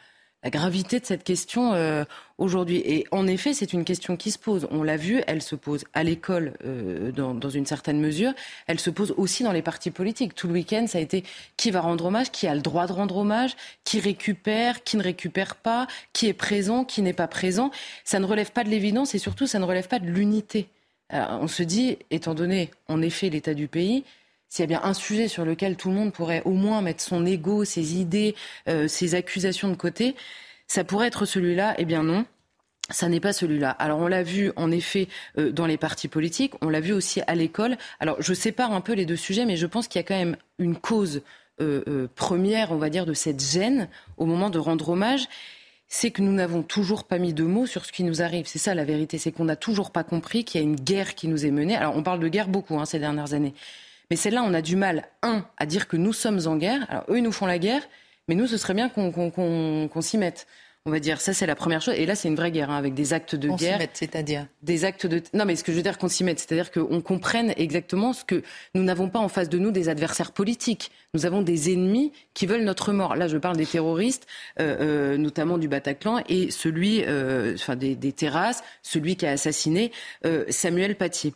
gravité de cette question euh, aujourd'hui. Et en effet, c'est une question qui se pose. On l'a vu, elle se pose à l'école euh, dans, dans, une certaine mesure. Elle se pose aussi dans les partis politiques. Tout le week-end, ça a été qui va rendre hommage, qui a le droit de rendre hommage, qui récupère, qui ne récupère pas, qui est présent, qui n'est pas présent. Ça ne relève pas de l'évidence et surtout, ça ne relève pas de l'unité. on se dit, étant donné en effet l'état du pays, s'il y a bien un sujet sur lequel tout le monde pourrait au moins mettre son ego, ses idées, euh, ses accusations de côté, ça pourrait être celui-là. Eh bien non. Ça n'est pas celui-là. Alors on l'a vu en effet euh, dans les partis politiques, on l'a vu aussi à l'école. Alors je sépare un peu les deux sujets, mais je pense qu'il y a quand même une cause euh, première, on va dire, de cette gêne au moment de rendre hommage c'est que nous n'avons toujours pas mis de mots sur ce qui nous arrive. C'est ça la vérité, c'est qu'on n'a toujours pas compris qu'il y a une guerre qui nous est menée. Alors on parle de guerre beaucoup hein, ces dernières années, mais celle-là, on a du mal, un, à dire que nous sommes en guerre. Alors, eux, ils nous font la guerre, mais nous, ce serait bien qu'on s'y mette. On va dire, ça c'est la première chose. Et là, c'est une vraie guerre, hein, avec des actes de on guerre. c'est-à-dire? Des actes de. Non, mais ce que je veux dire qu'on s'y mette, c'est-à-dire qu'on comprenne exactement ce que nous n'avons pas en face de nous des adversaires politiques. Nous avons des ennemis qui veulent notre mort. Là, je parle des terroristes, euh, euh, notamment du Bataclan, et celui, euh, enfin des, des, terrasses, celui qui a assassiné Samuel Paty.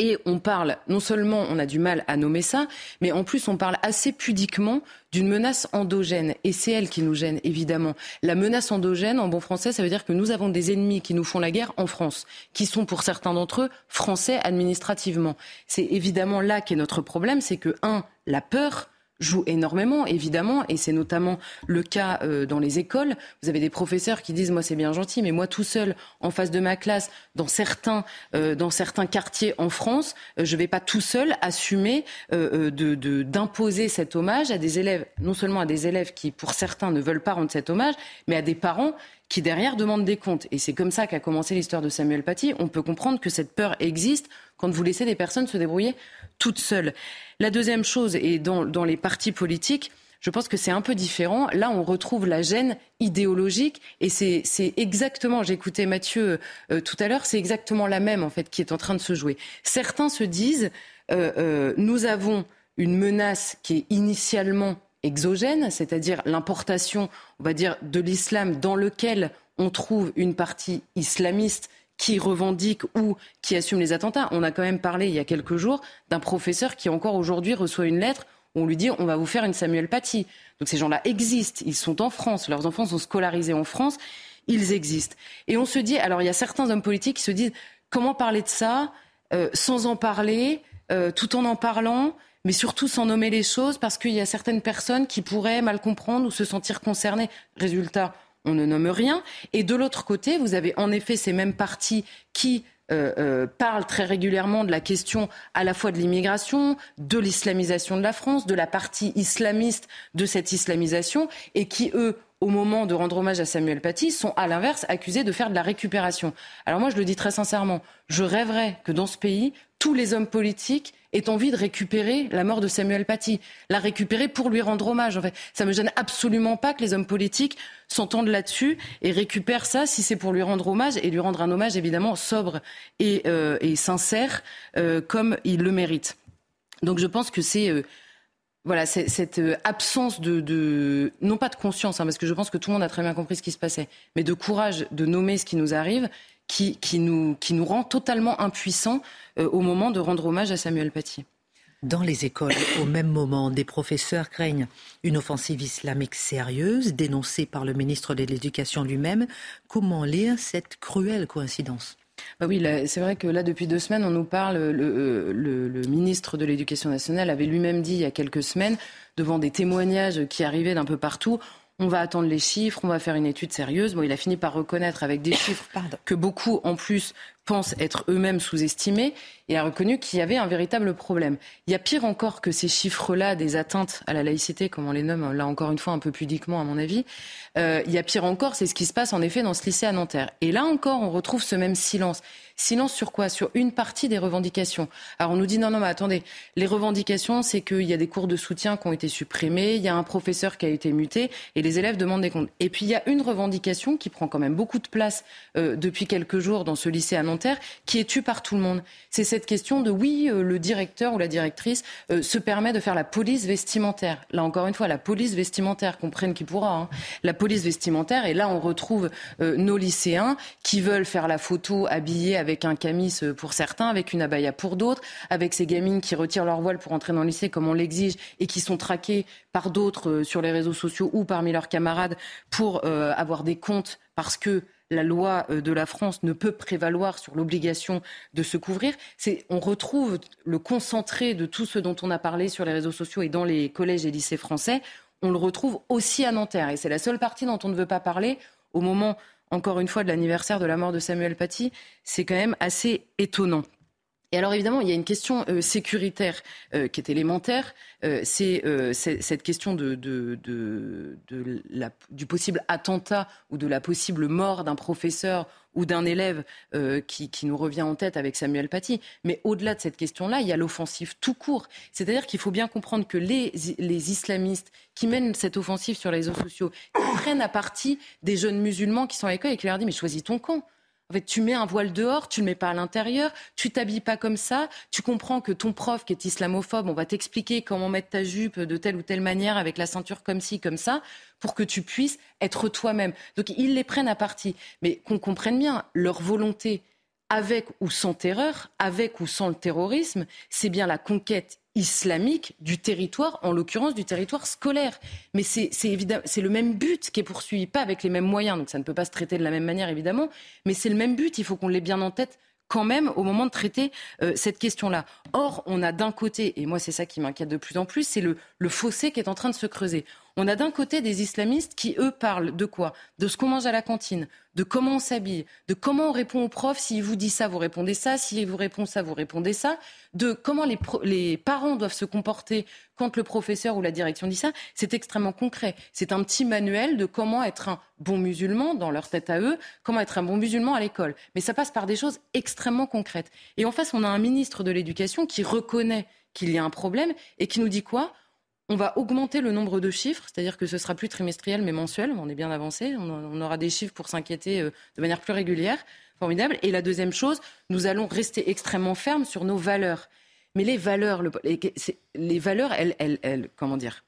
Et on parle, non seulement on a du mal à nommer ça, mais en plus on parle assez pudiquement d'une menace endogène. Et c'est elle qui nous gêne, évidemment. La menace endogène, en bon français, ça veut dire que nous avons des ennemis qui nous font la guerre en France, qui sont pour certains d'entre eux français administrativement. C'est évidemment là qu'est notre problème, c'est que, un, la peur joue énormément, évidemment, et c'est notamment le cas euh, dans les écoles. Vous avez des professeurs qui disent, moi c'est bien gentil, mais moi tout seul, en face de ma classe, dans certains, euh, dans certains quartiers en France, euh, je ne vais pas tout seul assumer d'imposer de, cet hommage à des élèves, non seulement à des élèves qui, pour certains, ne veulent pas rendre cet hommage, mais à des parents qui derrière demandent des comptes. Et c'est comme ça qu'a commencé l'histoire de Samuel Paty. On peut comprendre que cette peur existe quand vous laissez des personnes se débrouiller toutes seules. La deuxième chose, et dans, dans les partis politiques, je pense que c'est un peu différent. Là, on retrouve la gêne idéologique et c'est exactement, j'écoutais Mathieu euh, tout à l'heure, c'est exactement la même en fait qui est en train de se jouer. Certains se disent, euh, euh, nous avons une menace qui est initialement exogène, c'est-à-dire l'importation, on va dire, de l'islam dans lequel on trouve une partie islamiste qui revendique ou qui assume les attentats. On a quand même parlé il y a quelques jours d'un professeur qui encore aujourd'hui reçoit une lettre où on lui dit on va vous faire une Samuel Paty. Donc ces gens-là existent, ils sont en France, leurs enfants sont scolarisés en France, ils existent. Et on se dit, alors il y a certains hommes politiques qui se disent comment parler de ça euh, sans en parler, euh, tout en en parlant mais surtout sans nommer les choses parce qu'il y a certaines personnes qui pourraient mal comprendre ou se sentir concernées. Résultat, on ne nomme rien. Et de l'autre côté, vous avez en effet ces mêmes partis qui euh, euh, parlent très régulièrement de la question à la fois de l'immigration, de l'islamisation de la France, de la partie islamiste de cette islamisation, et qui, eux, au moment de rendre hommage à Samuel Paty, sont à l'inverse accusés de faire de la récupération. Alors moi, je le dis très sincèrement, je rêverais que dans ce pays, tous les hommes politiques aient envie de récupérer la mort de Samuel Paty, la récupérer pour lui rendre hommage. En fait, ça me gêne absolument pas que les hommes politiques s'entendent là-dessus et récupèrent ça si c'est pour lui rendre hommage et lui rendre un hommage évidemment sobre et, euh, sincère euh, comme il le mérite. Donc je pense que c'est euh, voilà, cette euh, absence de, non pas de conscience, hein, parce que je pense que tout le monde a très bien compris ce qui se passait, mais de courage de nommer ce qui nous arrive, qui, qui, nous, qui nous rend totalement impuissants euh, au moment de rendre hommage à Samuel Paty. Dans les écoles, au même moment, des professeurs craignent une offensive islamique sérieuse, dénoncée par le ministre de l'Éducation lui-même. Comment lire cette cruelle coïncidence? Bah oui, c'est vrai que là, depuis deux semaines, on nous parle, le, le ministre de l'Éducation nationale avait lui-même dit il y a quelques semaines, devant des témoignages qui arrivaient d'un peu partout, on va attendre les chiffres, on va faire une étude sérieuse. Bon, il a fini par reconnaître avec des chiffres que beaucoup, en plus, pensent être eux-mêmes sous-estimés et a reconnu qu'il y avait un véritable problème. Il y a pire encore que ces chiffres-là des atteintes à la laïcité, comme on les nomme là encore une fois un peu pudiquement à mon avis. Euh, il y a pire encore, c'est ce qui se passe en effet dans ce lycée à Nanterre. Et là encore, on retrouve ce même silence. Silence sur quoi? Sur une partie des revendications. Alors on nous dit non, non, mais attendez, les revendications, c'est qu'il y a des cours de soutien qui ont été supprimés, il y a un professeur qui a été muté et les élèves demandent des comptes. Et puis il y a une revendication qui prend quand même beaucoup de place euh, depuis quelques jours dans ce lycée à Nanterre qui est tue par tout le monde. C'est cette question de oui, euh, le directeur ou la directrice euh, se permet de faire la police vestimentaire. Là encore une fois, la police vestimentaire, comprenne qui pourra. Hein. La police vestimentaire, et là on retrouve euh, nos lycéens qui veulent faire la photo habillés avec un camis pour certains, avec une abaya pour d'autres, avec ces gamines qui retirent leur voile pour entrer dans le lycée comme on l'exige et qui sont traquées par d'autres sur les réseaux sociaux ou parmi leurs camarades pour avoir des comptes parce que la loi euh, de la France ne peut prévaloir sur l'obligation de se couvrir. on retrouve le concentré de tout ce dont on a parlé sur les réseaux sociaux et dans les collèges et lycées français. On le retrouve aussi à Nanterre. Et c'est la seule partie dont on ne veut pas parler au moment, encore une fois, de l'anniversaire de la mort de Samuel Paty. C'est quand même assez étonnant. Et alors évidemment, il y a une question euh, sécuritaire euh, qui est élémentaire. Euh, c'est cette question de, de, de, la, du possible attentat ou de la possible mort d'un professeur ou d'un élève qui, qui, nous revient en tête avec Samuel Paty. Mais au-delà de cette question-là, il y a l'offensive tout court. C'est-à-dire qu'il faut bien comprendre que les, les islamistes qui mènent cette offensive sur les réseaux sociaux, prennent à partie des jeunes musulmans qui sont à l'école et qui leur disent mais choisis ton camp. En fait, tu mets un voile dehors, tu le mets pas à l'intérieur, tu t'habilles pas comme ça, tu comprends que ton prof qui est islamophobe, on va t'expliquer comment mettre ta jupe de telle ou telle manière avec la ceinture comme ci, comme ça, pour que tu puisses être toi-même. Donc ils les prennent à partie. Mais qu'on comprenne bien, leur volonté, avec ou sans terreur, avec ou sans le terrorisme, c'est bien la conquête islamique du territoire, en l'occurrence du territoire scolaire. Mais c'est évidemment c'est le même but qui est poursuivi, pas avec les mêmes moyens, donc ça ne peut pas se traiter de la même manière évidemment, mais c'est le même but. Il faut qu'on l'ait bien en tête quand même au moment de traiter euh, cette question-là. Or, on a d'un côté, et moi c'est ça qui m'inquiète de plus en plus, c'est le, le fossé qui est en train de se creuser. On a d'un côté des islamistes qui, eux, parlent de quoi? De ce qu'on mange à la cantine, de comment on s'habille, de comment on répond au prof. S'il vous dit ça, vous répondez ça. S'il vous répond ça, vous répondez ça. De comment les, parents doivent se comporter quand le professeur ou la direction dit ça. C'est extrêmement concret. C'est un petit manuel de comment être un bon musulman dans leur tête à eux, comment être un bon musulman à l'école. Mais ça passe par des choses extrêmement concrètes. Et en face, on a un ministre de l'Éducation qui reconnaît qu'il y a un problème et qui nous dit quoi? On va augmenter le nombre de chiffres, c'est-à-dire que ce sera plus trimestriel mais mensuel. On est bien avancé. On aura des chiffres pour s'inquiéter euh, de manière plus régulière. Formidable. Et la deuxième chose, nous allons rester extrêmement fermes sur nos valeurs. Mais les valeurs, les valeurs, elles, elles, comment dire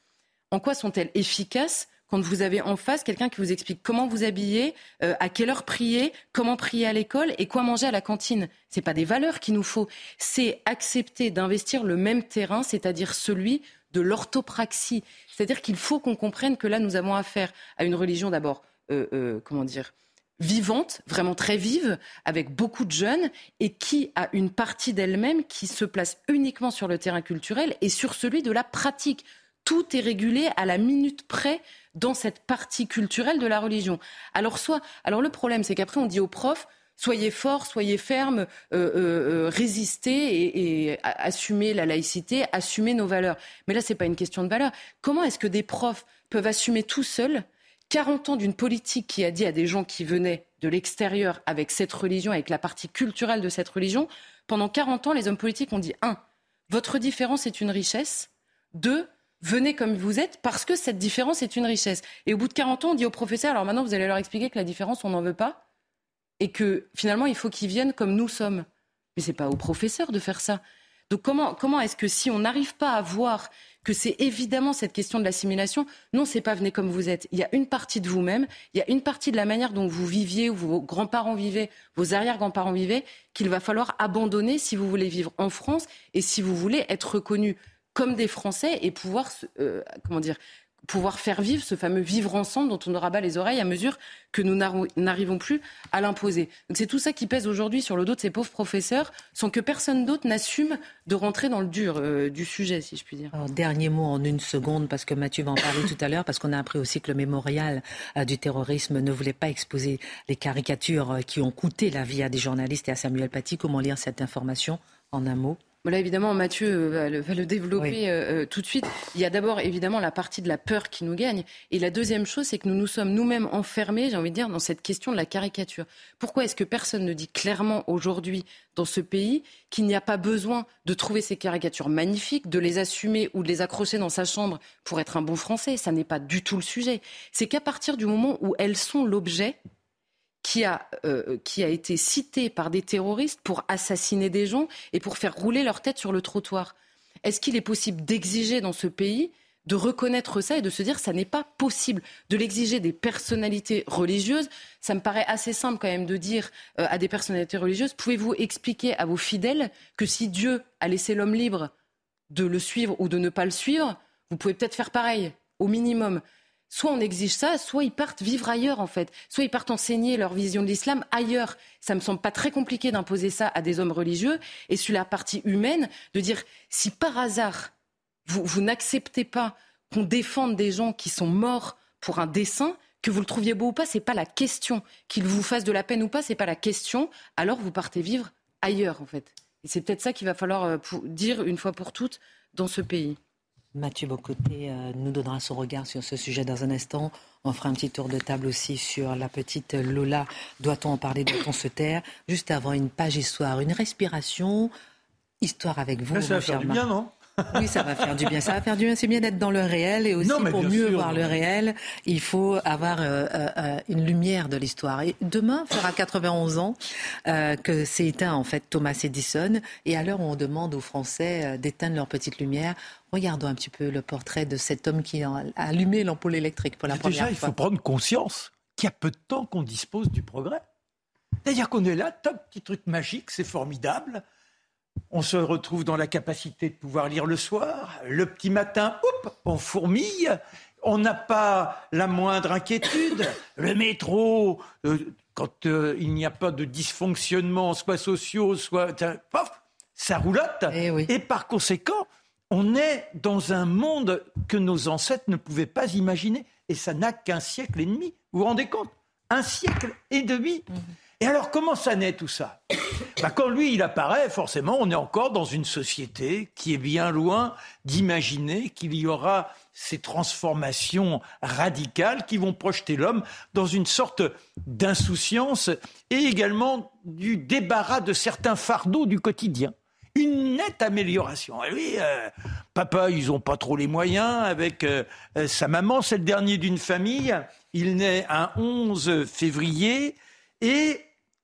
En quoi sont-elles efficaces quand vous avez en face quelqu'un qui vous explique comment vous habiller, euh, à quelle heure prier, comment prier à l'école et quoi manger à la cantine? Ce pas des valeurs qu'il nous faut, c'est accepter d'investir le même terrain, c'est-à-dire celui de l'orthopraxie. C'est-à-dire qu'il faut qu'on comprenne que là, nous avons affaire à une religion d'abord, euh, euh, comment dire, vivante, vraiment très vive, avec beaucoup de jeunes, et qui a une partie d'elle-même qui se place uniquement sur le terrain culturel et sur celui de la pratique. Tout est régulé à la minute près dans cette partie culturelle de la religion. Alors soit, alors le problème, c'est qu'après on dit aux profs, soyez forts, soyez fermes, euh, euh, euh, résistez et, assumez la laïcité, assumez nos valeurs. Mais là, ce n'est pas une question de valeur. Comment est-ce que des profs peuvent assumer tout seuls 40 ans d'une politique qui a dit à des gens qui venaient de l'extérieur avec cette religion, avec la partie culturelle de cette religion, pendant 40 ans, les hommes politiques ont dit, un, votre différence est une richesse, deux, venez comme vous êtes parce que cette différence est une richesse. Et au bout de 40 ans, on dit aux professeurs, alors maintenant vous allez leur expliquer que la différence, on n'en veut pas et que finalement, il faut qu'ils viennent comme nous sommes. Mais ce n'est pas aux professeurs de faire ça. Donc comment, comment est-ce que si on n'arrive pas à voir que c'est évidemment cette question de l'assimilation. Non, c'est pas venez comme vous êtes. Il y a une partie de vous-même, il y a une partie de la manière dont vous viviez, ou vos grands-parents vivaient, vos arrière-grands-parents vivaient, qu'il va falloir abandonner si vous voulez vivre en France et si vous voulez être reconnu comme des Français et pouvoir, euh, comment dire, pouvoir faire vivre ce fameux vivre ensemble dont on aura bas les oreilles à mesure que nous n'arrivons plus à l'imposer. C'est tout ça qui pèse aujourd'hui sur le dos de ces pauvres professeurs sans que personne d'autre n'assume de rentrer dans le dur euh, du sujet, si je puis dire. dernier mot en une seconde, parce que Mathieu va en parler tout à l'heure, parce qu'on a appris aussi que le mémorial euh, du terrorisme ne voulait pas exposer les caricatures euh, qui ont coûté la vie à des journalistes et à Samuel Paty. Comment lire cette information en un mot? Là, évidemment, Mathieu euh, va le, développer euh, euh, tout de suite. Il y a d'abord, évidemment, la partie de la peur qui nous gagne. Et la deuxième chose, c'est que nous nous sommes nous-mêmes enfermés, j'ai envie de dire, dans cette question de la caricature. Pourquoi est-ce que personne ne dit clairement aujourd'hui dans ce pays qu'il n'y a pas besoin de trouver ces caricatures magnifiques, de les assumer ou de les accrocher dans sa chambre pour être un bon Français? Ça n'est pas du tout le sujet. C'est qu'à partir du moment où elles sont l'objet, qui a, euh, qui a été cité par des terroristes pour assassiner des gens et pour faire rouler leur tête sur le trottoir. Est-ce qu'il est possible d'exiger dans ce pays de reconnaître ça et de se dire ça n'est pas possible de l'exiger des personnalités religieuses? Ça me paraît assez simple quand même de dire euh, à des personnalités religieuses, pouvez-vous expliquer à vos fidèles que si Dieu a laissé l'homme libre de le suivre ou de ne pas le suivre, vous pouvez peut-être faire pareil, au minimum? Soit on exige ça, soit ils partent vivre ailleurs en fait, soit ils partent enseigner leur vision de l'islam ailleurs. Ça me semble pas très compliqué d'imposer ça à des hommes religieux. Et sur la partie humaine, de dire si par hasard vous, vous n'acceptez pas qu'on défende des gens qui sont morts pour un dessein, que vous le trouviez beau ou pas, c'est pas la question. Qu'ils vous fassent de la peine ou pas, c'est pas la question. Alors vous partez vivre ailleurs en fait. Et c'est peut-être ça qu'il va falloir euh, dire une fois pour toutes dans ce pays. Mathieu Bocoté euh, nous donnera son regard sur ce sujet dans un instant. On fera un petit tour de table aussi sur la petite Lola. Doit-on en parler Doit-on se taire? Juste avant une page histoire, une respiration. Histoire avec vous. ça va faire du bien, non? Oui, ça va faire du bien. Ça va faire du bien. C'est bien d'être dans le réel et aussi pour mieux voir le réel, il faut avoir euh, euh, une lumière de l'histoire. Et demain fera 91 ans euh, que s'est éteint en fait Thomas Edison. Et à l'heure où on demande aux Français d'éteindre leur petite lumière, regardons un petit peu le portrait de cet homme qui a allumé l'ampoule électrique pour la première fois. Déjà, il faut prendre conscience qu'il y a peu de temps qu'on dispose du progrès. C'est-à-dire qu'on est là, top, petit truc magique, c'est formidable. On se retrouve dans la capacité de pouvoir lire le soir. Le petit matin, hop, on fourmille. On n'a pas la moindre inquiétude. Le métro, euh, quand euh, il n'y a pas de dysfonctionnement, soit sociaux, soit... Pof, ça roulotte. Eh et par conséquent, on est dans un monde que nos ancêtres ne pouvaient pas imaginer. Et ça n'a qu'un siècle et demi. Vous vous rendez compte? Un siècle et demi. Mhm. Et alors, comment ça naît tout ça bah, Quand lui, il apparaît, forcément, on est encore dans une société qui est bien loin d'imaginer qu'il y aura ces transformations radicales qui vont projeter l'homme dans une sorte d'insouciance et également du débarras de certains fardeaux du quotidien. Une nette amélioration. Et oui, euh, papa, ils n'ont pas trop les moyens. Avec euh, euh, sa maman, c'est le dernier d'une famille. Il naît un 11 février et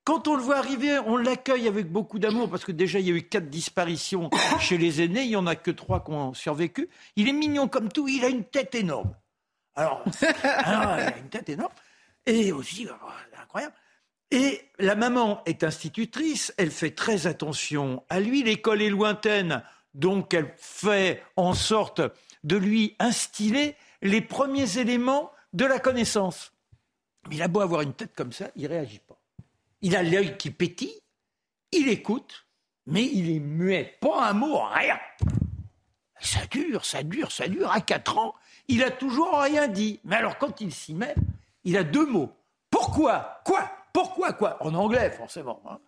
quand on le voit arriver, on l'accueille avec beaucoup d'amour parce que déjà il y a eu quatre disparitions chez les aînés, il n'y en a que trois qui ont survécu. Il est mignon comme tout, il a une tête énorme. Alors, il a une tête énorme. Et aussi, oh, incroyable. Et la maman est institutrice, elle fait très attention à lui. L'école est lointaine, donc elle fait en sorte de lui instiller les premiers éléments de la connaissance. Mais il a beau avoir une tête comme ça, il réagit pas. Il a l'œil qui pétille, il écoute, mais il est muet. Pas un mot, rien. Ça dure, ça dure, ça dure. À 4 ans, il a toujours rien dit. Mais alors, quand il s'y met, il a deux mots. Pourquoi? Quoi? Pourquoi quoi? En anglais, forcément. Hein.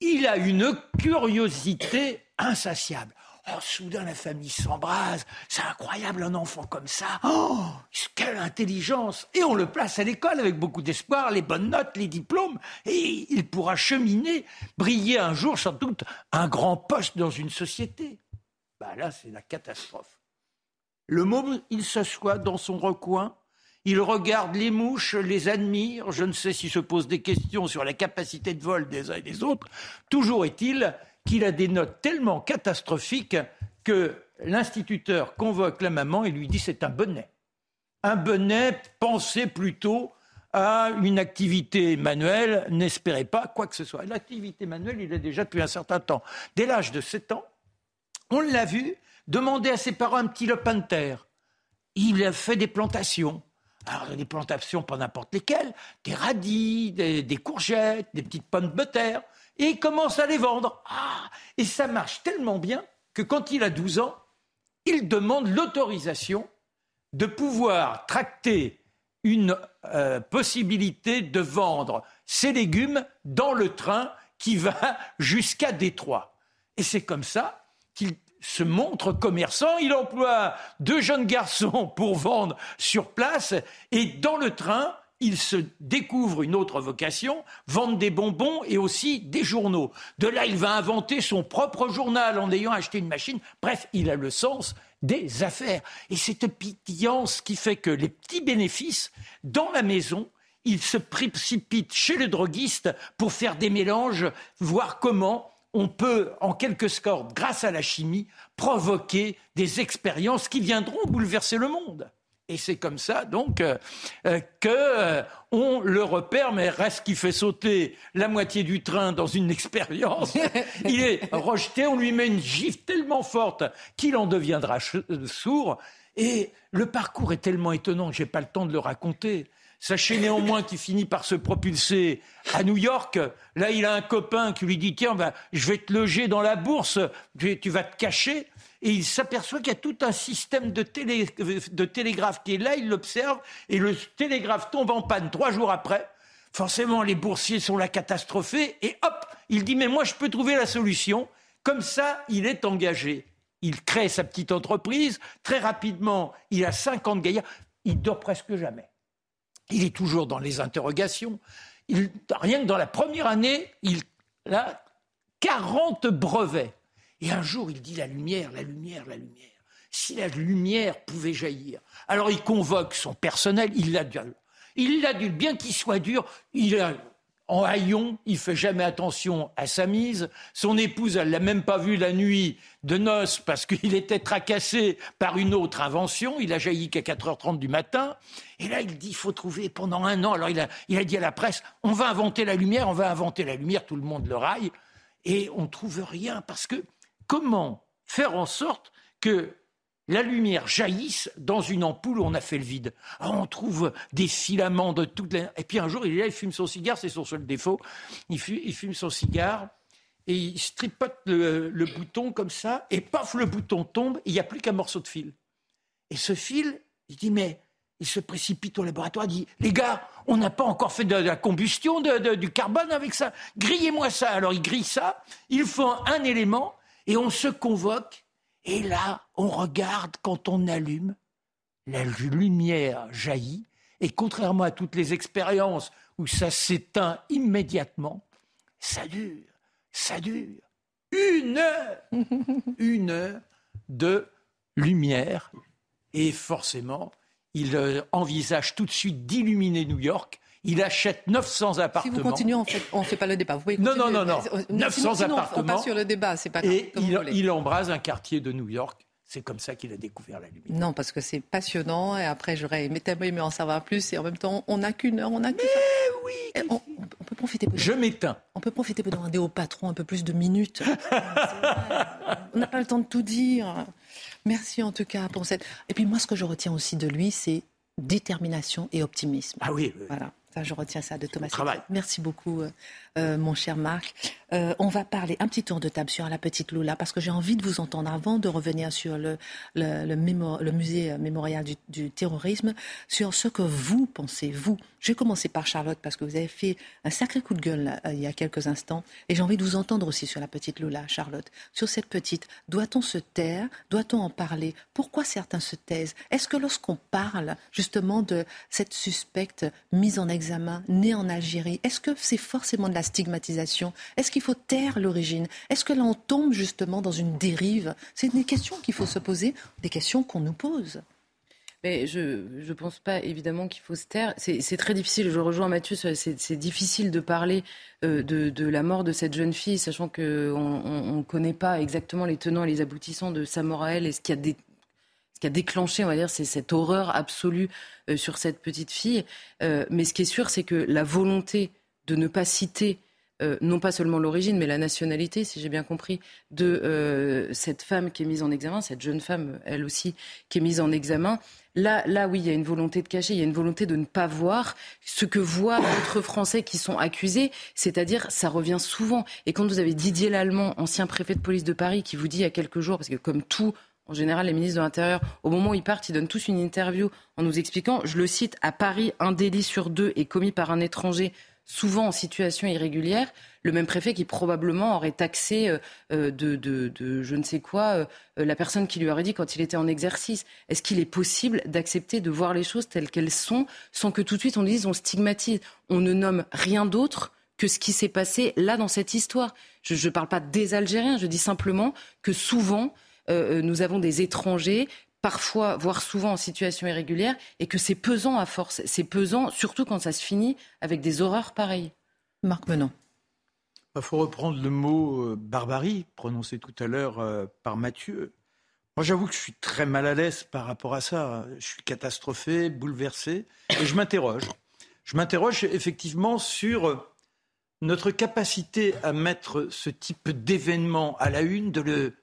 Il a une curiosité insatiable. Soudain, la famille s'embrase. C'est incroyable, un enfant comme ça. Oh, quelle intelligence Et on le place à l'école avec beaucoup d'espoir, les bonnes notes, les diplômes. Et il pourra cheminer, briller un jour, sans doute, un grand poste dans une société. Bah là, c'est la catastrophe. Le môme, il s'assoit dans son recoin, il regarde les mouches, les admire. Je ne sais s'il se pose des questions sur la capacité de vol des uns et des autres. Toujours est-il qu'il a des notes tellement catastrophiques que l'instituteur convoque la maman et lui dit c'est un bonnet. Un bonnet, pensez plutôt à une activité manuelle, n'espérez pas quoi que ce soit. L'activité manuelle, il est déjà depuis un certain temps. Dès l'âge de 7 ans, on l'a vu demander à ses parents un petit lopin de terre. Il a fait des plantations. Alors, des plantations, pas n'importe lesquelles, des radis, des, courgettes, des petites pommes de terre, et il commence à les vendre. Ah, et ça marche tellement bien que quand il a 12 ans, il demande l'autorisation de pouvoir tracter une euh, possibilité de vendre ses légumes dans le train qui va jusqu'à Détroit. Et c'est comme ça qu'il se montre commerçant. Il emploie deux jeunes garçons pour vendre sur place et dans le train, il se découvre une autre vocation, vendre des bonbons et aussi des journaux. De là, il va inventer son propre journal en ayant acheté une machine. Bref, il a le sens des affaires. Et cette pitillance qui fait que les petits bénéfices, dans la maison, il se précipite chez le droguiste pour faire des mélanges, voir comment on peut, en quelque sorte, grâce à la chimie, provoquer des expériences qui viendront bouleverser le monde. Et c'est comme ça, donc, qu'on euh, euh, que euh, on le repère, mais reste qui fait sauter la moitié du train dans une expérience. Il est rejeté, on lui met une gifle tellement forte qu'il en deviendra sourd. Et le parcours est tellement étonnant que j'ai pas le temps de le raconter. Sachez néanmoins qu'il finit par se propulser à New York. Là, il a un copain qui lui dit Tiens, je vais te loger dans la bourse, tu vas te cacher et il s'aperçoit qu'il y a tout un système de, télégraphe qui est là, il l'observe, et le télégraphe tombe en panne trois jours après. Forcément, les boursiers sont là catastrophés, et hop, il dit, mais moi, je peux trouver la solution. Comme ça, il est engagé. Il crée sa petite entreprise. Très rapidement, il a 50 gaillards. Il dort presque jamais. Il est toujours dans les interrogations. rien que dans la première année, il a 40 brevets. Et un jour, il dit la lumière, la lumière, la lumière. Si la lumière pouvait jaillir. Alors il convoque son personnel, il l'adule. Il l'adule, bien qu'il soit dur, il a, en haillon, il fait jamais attention à sa mise. Son épouse, elle l'a même pas vu la nuit de noces parce qu'il était tracassé par une autre invention. Il a jailli qu'à 4h30 du matin. Et là, il dit, il faut trouver pendant un an. Alors il a, il a dit à la presse, on va inventer la lumière, on va inventer la lumière, tout le monde le raille. Et on trouve rien parce que comment faire en sorte que la lumière jaillisse dans une ampoule où on a fait le vide? Ah, on trouve des filaments de toutes les... Et puis un jour, il est là, il fume son cigare, c'est son seul défaut. Il fume, son cigare et il stripote le, bouton comme ça, et paf, le bouton tombe, il n'y a plus qu'un morceau de fil. Et ce fil, il dit, mais il se précipite au laboratoire, il dit, les gars, on n'a pas encore fait de, la combustion du carbone avec ça, grillez-moi ça. Alors il grille ça, il faut un élément, et on se convoque, et là, on regarde quand on allume, la lumière jaillit, et contrairement à toutes les expériences où ça s'éteint immédiatement, ça dure, ça dure une heure, une heure de lumière, et forcément, il euh, envisage tout de suite d'illuminer New York il achète 900 appartements. Si vous continuez, on ne fait pas le débat. Vous non, non, non, non. 900 appartements. On passe sur le débat, c'est pas grave. Et il, il embrase un quartier de New York. C'est comme ça qu'il a découvert la lumière. Non, parce que c'est passionnant. Et après, j'aurais aimé en savoir plus. Et en même temps, on n'a qu'une heure, on n'a Mais oui on, on, peut profiter. Je m'éteins. On peut profiter pour demander au patron un peu plus de minutes. on n'a pas le temps de tout dire. Merci en tout cas pour cette. Et puis moi, ce que je retiens aussi de lui, c'est détermination et optimisme. Ah oui. oui. Voilà je retiens ça de Thomas. Merci beaucoup, euh, euh, mon cher Marc. Euh, on va parler un petit tour de table sur la petite Lula parce que j'ai envie de vous entendre avant de revenir sur le, musée mémorial du, terrorisme, sur ce que vous pensez, vous. Je vais commencer par Charlotte parce que vous avez fait un sacré coup de gueule il y a quelques instants et j'ai envie de vous entendre aussi sur la petite Lula, Charlotte. Sur cette petite, doit-on se taire? Doit-on en parler? Pourquoi certains se taisent? Est-ce que lorsqu'on parle justement de cette suspecte mise en examen, née en Algérie, est-ce que c'est forcément de la stigmatisation Est-ce qu'il faut taire l'origine? Est-ce que là on tombe justement dans une dérive? C'est des questions qu'il faut se poser, des questions qu'on nous pose. Mais je ne pense pas évidemment qu'il faut se taire. C'est très difficile, je rejoins Mathieu, c'est difficile de parler euh, de, de, la mort de cette jeune fille, sachant qu'on ne connaît pas exactement les tenants et les aboutissants de sa mort à elle et ce qui a, a déclenché, on va dire, c'est cette horreur absolue euh, sur cette petite fille. Euh, mais ce qui est sûr, c'est que la volonté de ne pas citer euh, non pas seulement l'origine, mais la nationalité, si j'ai bien compris, de euh, cette femme qui est mise en examen, cette jeune femme, elle aussi, qui est mise en examen. Là, là, oui, il y a une volonté de cacher, il y a une volonté de ne pas voir ce que voient d'autres Français qui sont accusés, c'est-à-dire, ça revient souvent. Et quand vous avez Didier Lallemand, ancien préfet de police de Paris, qui vous dit il y a quelques jours, parce que comme tout en général, les ministres de l'Intérieur, au moment où ils partent, ils donnent tous une interview en nous expliquant, je le cite, à Paris, un délit sur deux est commis par un étranger souvent en situation irrégulière, le même préfet qui probablement aurait taxé euh, euh, de, je ne sais quoi euh, la personne qui lui aurait dit quand il était en exercice. Est-ce qu'il est possible d'accepter de voir les choses telles qu'elles sont sans que tout de suite on dise on stigmatise On ne nomme rien d'autre que ce qui s'est passé là dans cette histoire? Je ne parle pas des Algériens, je dis simplement que souvent nous avons des étrangers parfois, voire souvent en situation irrégulière, et que c'est pesant à force. C'est pesant, surtout quand ça se finit avec des horreurs pareilles. Marc Menon. Il bah, faut reprendre le mot euh, barbarie, prononcé tout à l'heure euh, par Mathieu. Moi, j'avoue que je suis très mal à l'aise par rapport à ça. Je suis catastrophé, bouleversé, et je m'interroge. Je m'interroge effectivement sur euh, notre capacité à mettre ce type d'événement à la une, de le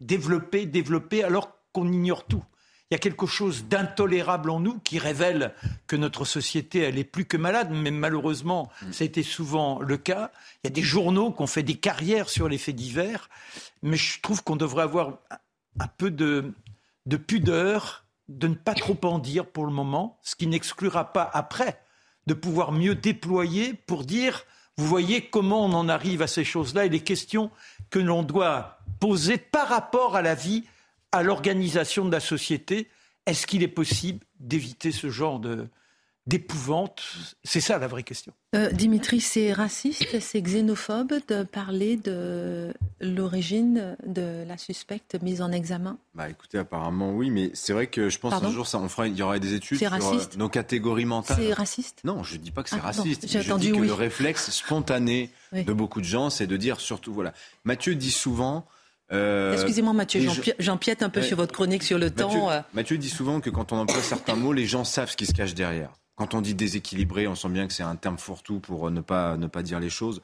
développer, développer, alors qu'on ignore tout. Il y a quelque chose d'intolérable en nous qui révèle que notre société, elle est plus que malade, mais malheureusement, mm. ça a été souvent le cas. Il y a des journaux qui ont fait des carrières sur les faits divers, mais je trouve qu'on devrait avoir un peu de, de pudeur, de ne pas trop en dire pour le moment, ce qui n'exclura pas après de pouvoir mieux déployer pour dire, vous voyez comment on en arrive à ces choses-là et les questions que l'on doit poser par rapport à la vie à l'organisation de la société. Est-ce qu'il est possible d'éviter ce genre de, d'épouvante? C'est ça la vraie question. Euh, Dimitri, c'est raciste, c'est xénophobe de parler de l'origine de la suspecte mise en examen? Bah écoutez, apparemment oui, mais c'est vrai que je pense qu'un jour ça, on fera, il y aura des études sur euh, nos catégories mentales. C'est raciste? Non, je dis pas que c'est ah, raciste. J'ai entendu que le réflexe spontané de beaucoup de gens, c'est de dire surtout voilà. Mathieu dit souvent euh, Excusez-moi Mathieu, j'empiète un peu sur votre chronique sur le temps. Euh. Mathieu dit souvent que quand on emploie certains mots, les gens savent ce qui se cache derrière. Quand on dit déséquilibré, on sent bien que c'est un terme fourre-tout pour ne pas, ne pas dire les choses.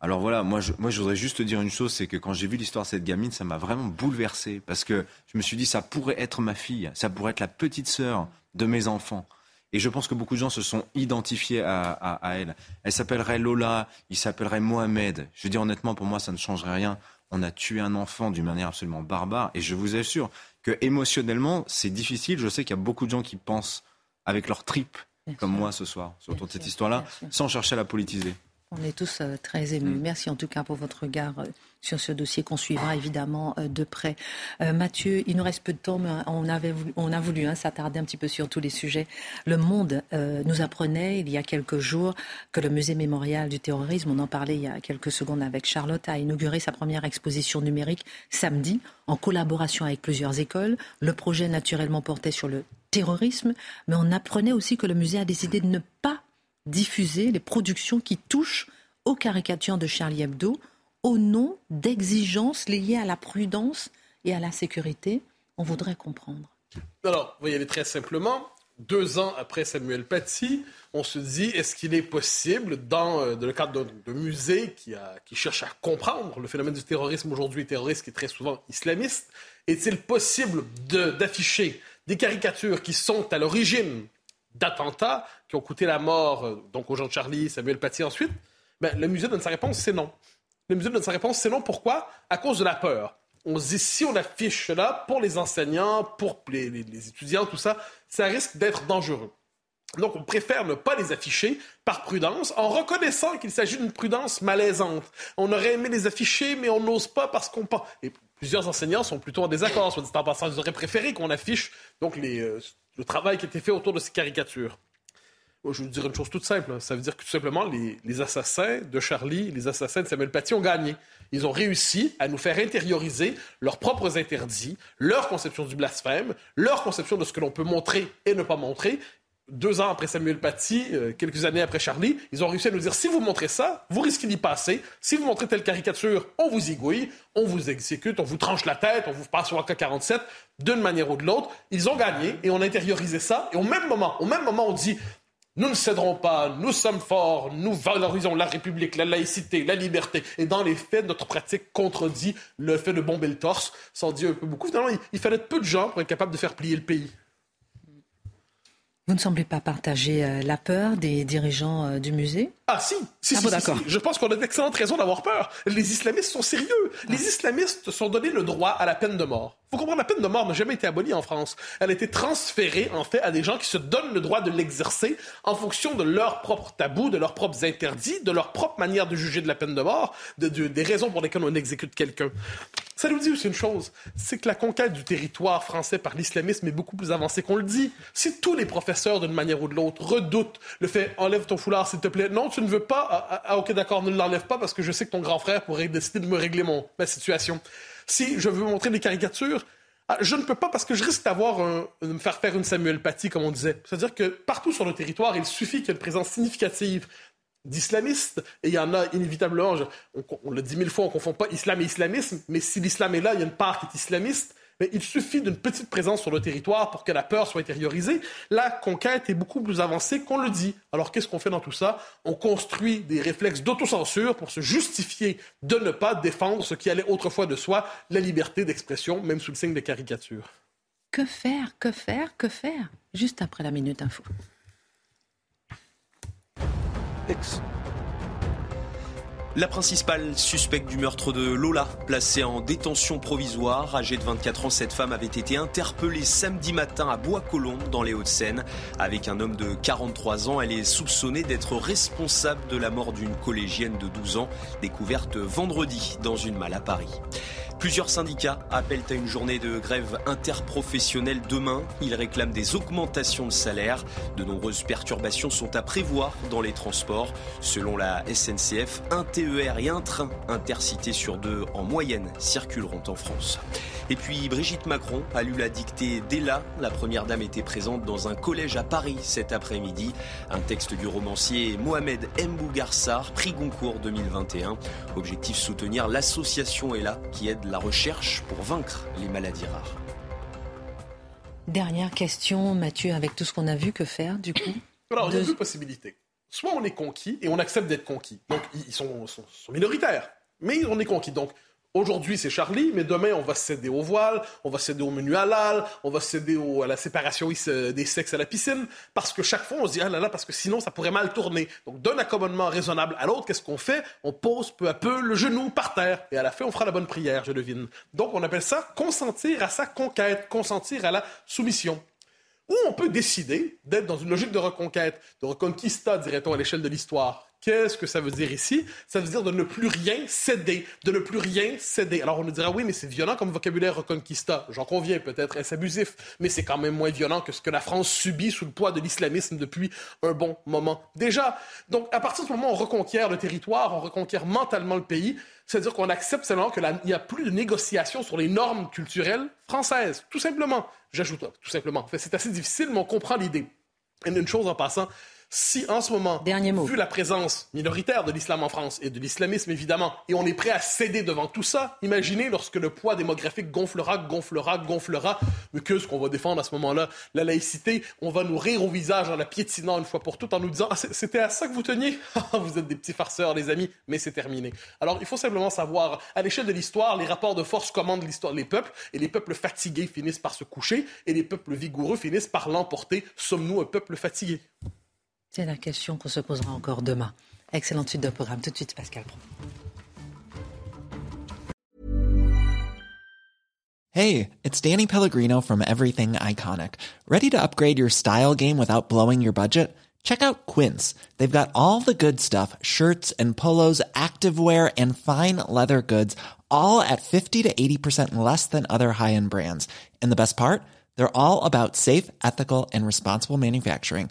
Alors voilà, moi je, moi je voudrais juste te dire une chose, c'est que quand j'ai vu l'histoire de cette gamine, ça m'a vraiment bouleversé parce que je me suis dit ça pourrait être ma fille, ça pourrait être la petite sœur de mes enfants. Et je pense que beaucoup de gens se sont identifiés à, à elle. Elle s'appellerait Lola, il s'appellerait Mohamed. Je dis honnêtement, pour moi, ça ne changerait rien on a tué un enfant d'une manière absolument barbare. Et je vous assure que émotionnellement, c'est difficile. Je sais qu'il y a beaucoup de gens qui pensent avec leur tripes, comme moi ce soir, sur toute cette histoire-là, sans chercher à la politiser. On est tous euh, très émus. Mm. Merci en tout cas pour votre regard euh, sur ce dossier qu'on suivra évidemment euh, de près. Mathieu, il nous reste peu de temps, mais on, avait on a voulu hein, s'attarder un petit peu sur tous les sujets. Le Monde nous apprenait il y a quelques jours que le musée mémorial du terrorisme, on en parlait il y a quelques secondes avec Charlotte, a inauguré sa première exposition numérique samedi en collaboration avec plusieurs écoles. Le projet naturellement portait sur le terrorisme, mais on apprenait aussi que le musée a décidé de ne pas diffuser les productions qui touchent aux caricatures de Charlie Hebdo au nom d'exigences liées à la prudence et à la sécurité On voudrait comprendre. Alors, vous voyez, très simplement. Deux ans après Samuel Paty, on se dit est-ce qu'il est possible, dans, euh, le cadre d'un musée qui, cherche à comprendre le phénomène du terrorisme aujourd'hui, terroriste qui est très souvent islamiste, est-il possible d'afficher des caricatures qui sont à l'origine d'attentats qui ont coûté la mort euh, donc aux gens de Charlie, Samuel Paty ensuite, ben, le musée donne sa réponse, c'est non. Le musée donne sa réponse, c'est non. Pourquoi? À cause de la peur. On se dit, si on affiche cela pour les enseignants, pour les, les étudiants, tout ça, ça risque d'être dangereux. Donc, on préfère ne pas les afficher par prudence, en reconnaissant qu'il s'agit d'une prudence malaisante. On aurait aimé les afficher, mais on n'ose pas parce qu'on pense. Et plusieurs enseignants sont plutôt en désaccord, soit dit en passant. Ils auraient préféré qu'on affiche donc les, euh, le travail qui était fait autour de ces caricatures. Je veux dire une chose toute simple. Ça veut dire que tout simplement, les, les, assassins de Charlie, les assassins de Samuel Paty ont gagné. Ils ont réussi à nous faire intérioriser leurs propres interdits, leur conception du blasphème, leur conception de ce que l'on peut montrer et ne pas montrer. Deux ans après Samuel Paty, euh, quelques années après Charlie, ils ont réussi à nous dire si vous montrez ça, vous risquez d'y passer. Si vous montrez telle caricature, on vous zigouille, on vous exécute, on vous tranche la tête, on vous passe au AK-47 d'une manière ou de l'autre. Ils ont gagné et on a intériorisé ça. Et au même moment, au même moment, on dit nous ne céderons pas, nous sommes forts, nous valorisons la République, la laïcité, la liberté. Et dans les faits, notre pratique contredit le fait de bomber le torse, sans dire un peu beaucoup. Finalement, il, fallait peu de gens pour être capable de faire plier le pays. Vous ne semblez pas partager euh, la peur des dirigeants euh, du musée? Ah si, si, ah, si, Je pense qu'on a d'excellentes raisons d'avoir peur. Les islamistes sont sérieux. Les ah. islamistes sont donné le droit à la peine de mort. Faut comprendre, la peine de mort n'a jamais été abolie en France. Elle a été transférée, en fait, à des gens qui se donnent le droit de l'exercer en fonction de leurs propres tabous, de leurs propres interdits, de leur propre manière de juger de la peine de mort, de, des raisons pour lesquelles on exécute quelqu'un. Ça nous dit aussi une chose, c'est que la conquête du territoire français par l'islamisme est beaucoup plus avancée qu'on le dit. Si tous les professeurs, d'une manière ou de l'autre, redoutent le fait « enlève ton foulard, s'il te plaît », non, tu ne veux pas, ah, ah, ah, ok d'accord, ne l'enlève pas parce que je sais que ton grand frère pourrait décider de me régler mon, ma situation si je veux montrer des caricatures, ah, je ne peux pas parce que je risque d'avoir me faire faire une Samuel Paty, comme on disait. C'est-à-dire que partout sur le territoire, il suffit qu'il y ait une présence significative d'islamistes, et il y en a inévitablement, on, on l'a dit mille fois, on ne confond pas islam et islamisme, mais si l'islam est là, il y a une part qui est islamiste, mais il suffit d'une petite présence sur le territoire pour que la peur soit intériorisée. La conquête est beaucoup plus avancée qu'on le dit. Alors qu'est-ce qu'on fait dans tout ça? On construit des réflexes d'autocensure pour se justifier de ne pas défendre ce qui allait autrefois de soi, la liberté d'expression, même sous le signe des caricatures. Que faire Que faire Que faire? Juste après la minute info. La principale suspecte du meurtre de Lola, placée en détention provisoire, âgée de 24 ans, cette femme avait été interpellée samedi matin à Bois-Colombes, dans les Hauts-de-Seine. Avec un homme de 43 ans, elle est soupçonnée d'être responsable de la mort d'une collégienne de 12 ans, découverte vendredi dans une malle à Paris. Plusieurs syndicats appellent à une journée de grève interprofessionnelle demain. Ils réclament des augmentations de salaire. De nombreuses perturbations sont à prévoir dans les transports. Selon la SNCF, un TER et un train intercité sur deux en moyenne circuleront en France. Et puis Brigitte Macron a lu la dictée dès là. La première dame était présente dans un collège à Paris cet après-midi. Un texte du romancier Mohamed Mbougarsar, prix Goncourt 2021. Objectif soutenir l'association ELA qui aide la recherche pour vaincre les maladies rares. Dernière question, Mathieu, avec tout ce qu'on a vu, que faire du coup Alors, il y a deux possibilités. Soit on est conquis et on accepte d'être conquis. Donc, ils sont, sont minoritaires, mais on est conquis. Donc, Aujourd'hui, c'est Charlie, mais demain, on va céder au voile, on va céder au menu halal, on va céder à la séparation des sexes à la piscine, parce que chaque fois, on se dit, ah là là, parce que sinon, ça pourrait mal tourner. Donc, d'un accommodement raisonnable à l'autre, qu'est-ce qu'on fait? On pose peu à peu le genou par terre, et à la fin, on fera la bonne prière, je devine. Donc, on appelle ça consentir à sa conquête, consentir à la soumission. Ou on peut décider d'être dans une logique de reconquête, de reconquista, dirait-on, à l'échelle de l'histoire. Qu'est-ce que ça veut dire ici? Ça veut dire de ne plus rien céder, de ne plus rien céder. Alors on nous dira, oui, mais c'est violent comme vocabulaire reconquista. J'en conviens, peut-être est-ce abusif, mais c'est quand même moins violent que ce que la France subit sous le poids de l'islamisme depuis un bon moment déjà. Donc à partir de ce moment on reconquiert le territoire, on reconquiert mentalement le pays, c'est-à-dire qu'on accepte seulement qu'il n'y a plus de négociation sur les normes culturelles françaises, tout simplement. J'ajoute, tout simplement. c'est assez difficile, mais on comprend l'idée. Et une chose en passant, si en ce moment, vu la présence minoritaire de l'islam en France et de l'islamisme évidemment, et on est prêt à céder devant tout ça, imaginez lorsque le poids démographique gonflera, gonflera, gonflera, mais que ce qu'on va défendre à ce moment-là, la laïcité, on va nous rire au visage en la piétinant une fois pour toutes en nous disant ah, c'était à ça que vous teniez? Vous êtes des petits farceurs les amis, mais c'est terminé. Alors il faut simplement savoir, à l'échelle de l'histoire, les rapports de force commandent l'histoire, les peuples, et les peuples fatigués finissent par se coucher, et les peuples vigoureux finissent par l'emporter. Sommes-nous un peuple fatigué? C'est la question qu'on se posera encore demain. Excellente suite de programme. Tout de suite, Pascal Hey, it's Danny Pellegrino from Everything Iconic. Ready to upgrade your style game without blowing your budget? Check out Quince. They've got all the good stuff shirts and polos, activewear, and fine leather goods, all at 50 to 80% less than other high end brands. And the best part? They're all about safe, ethical, and responsible manufacturing.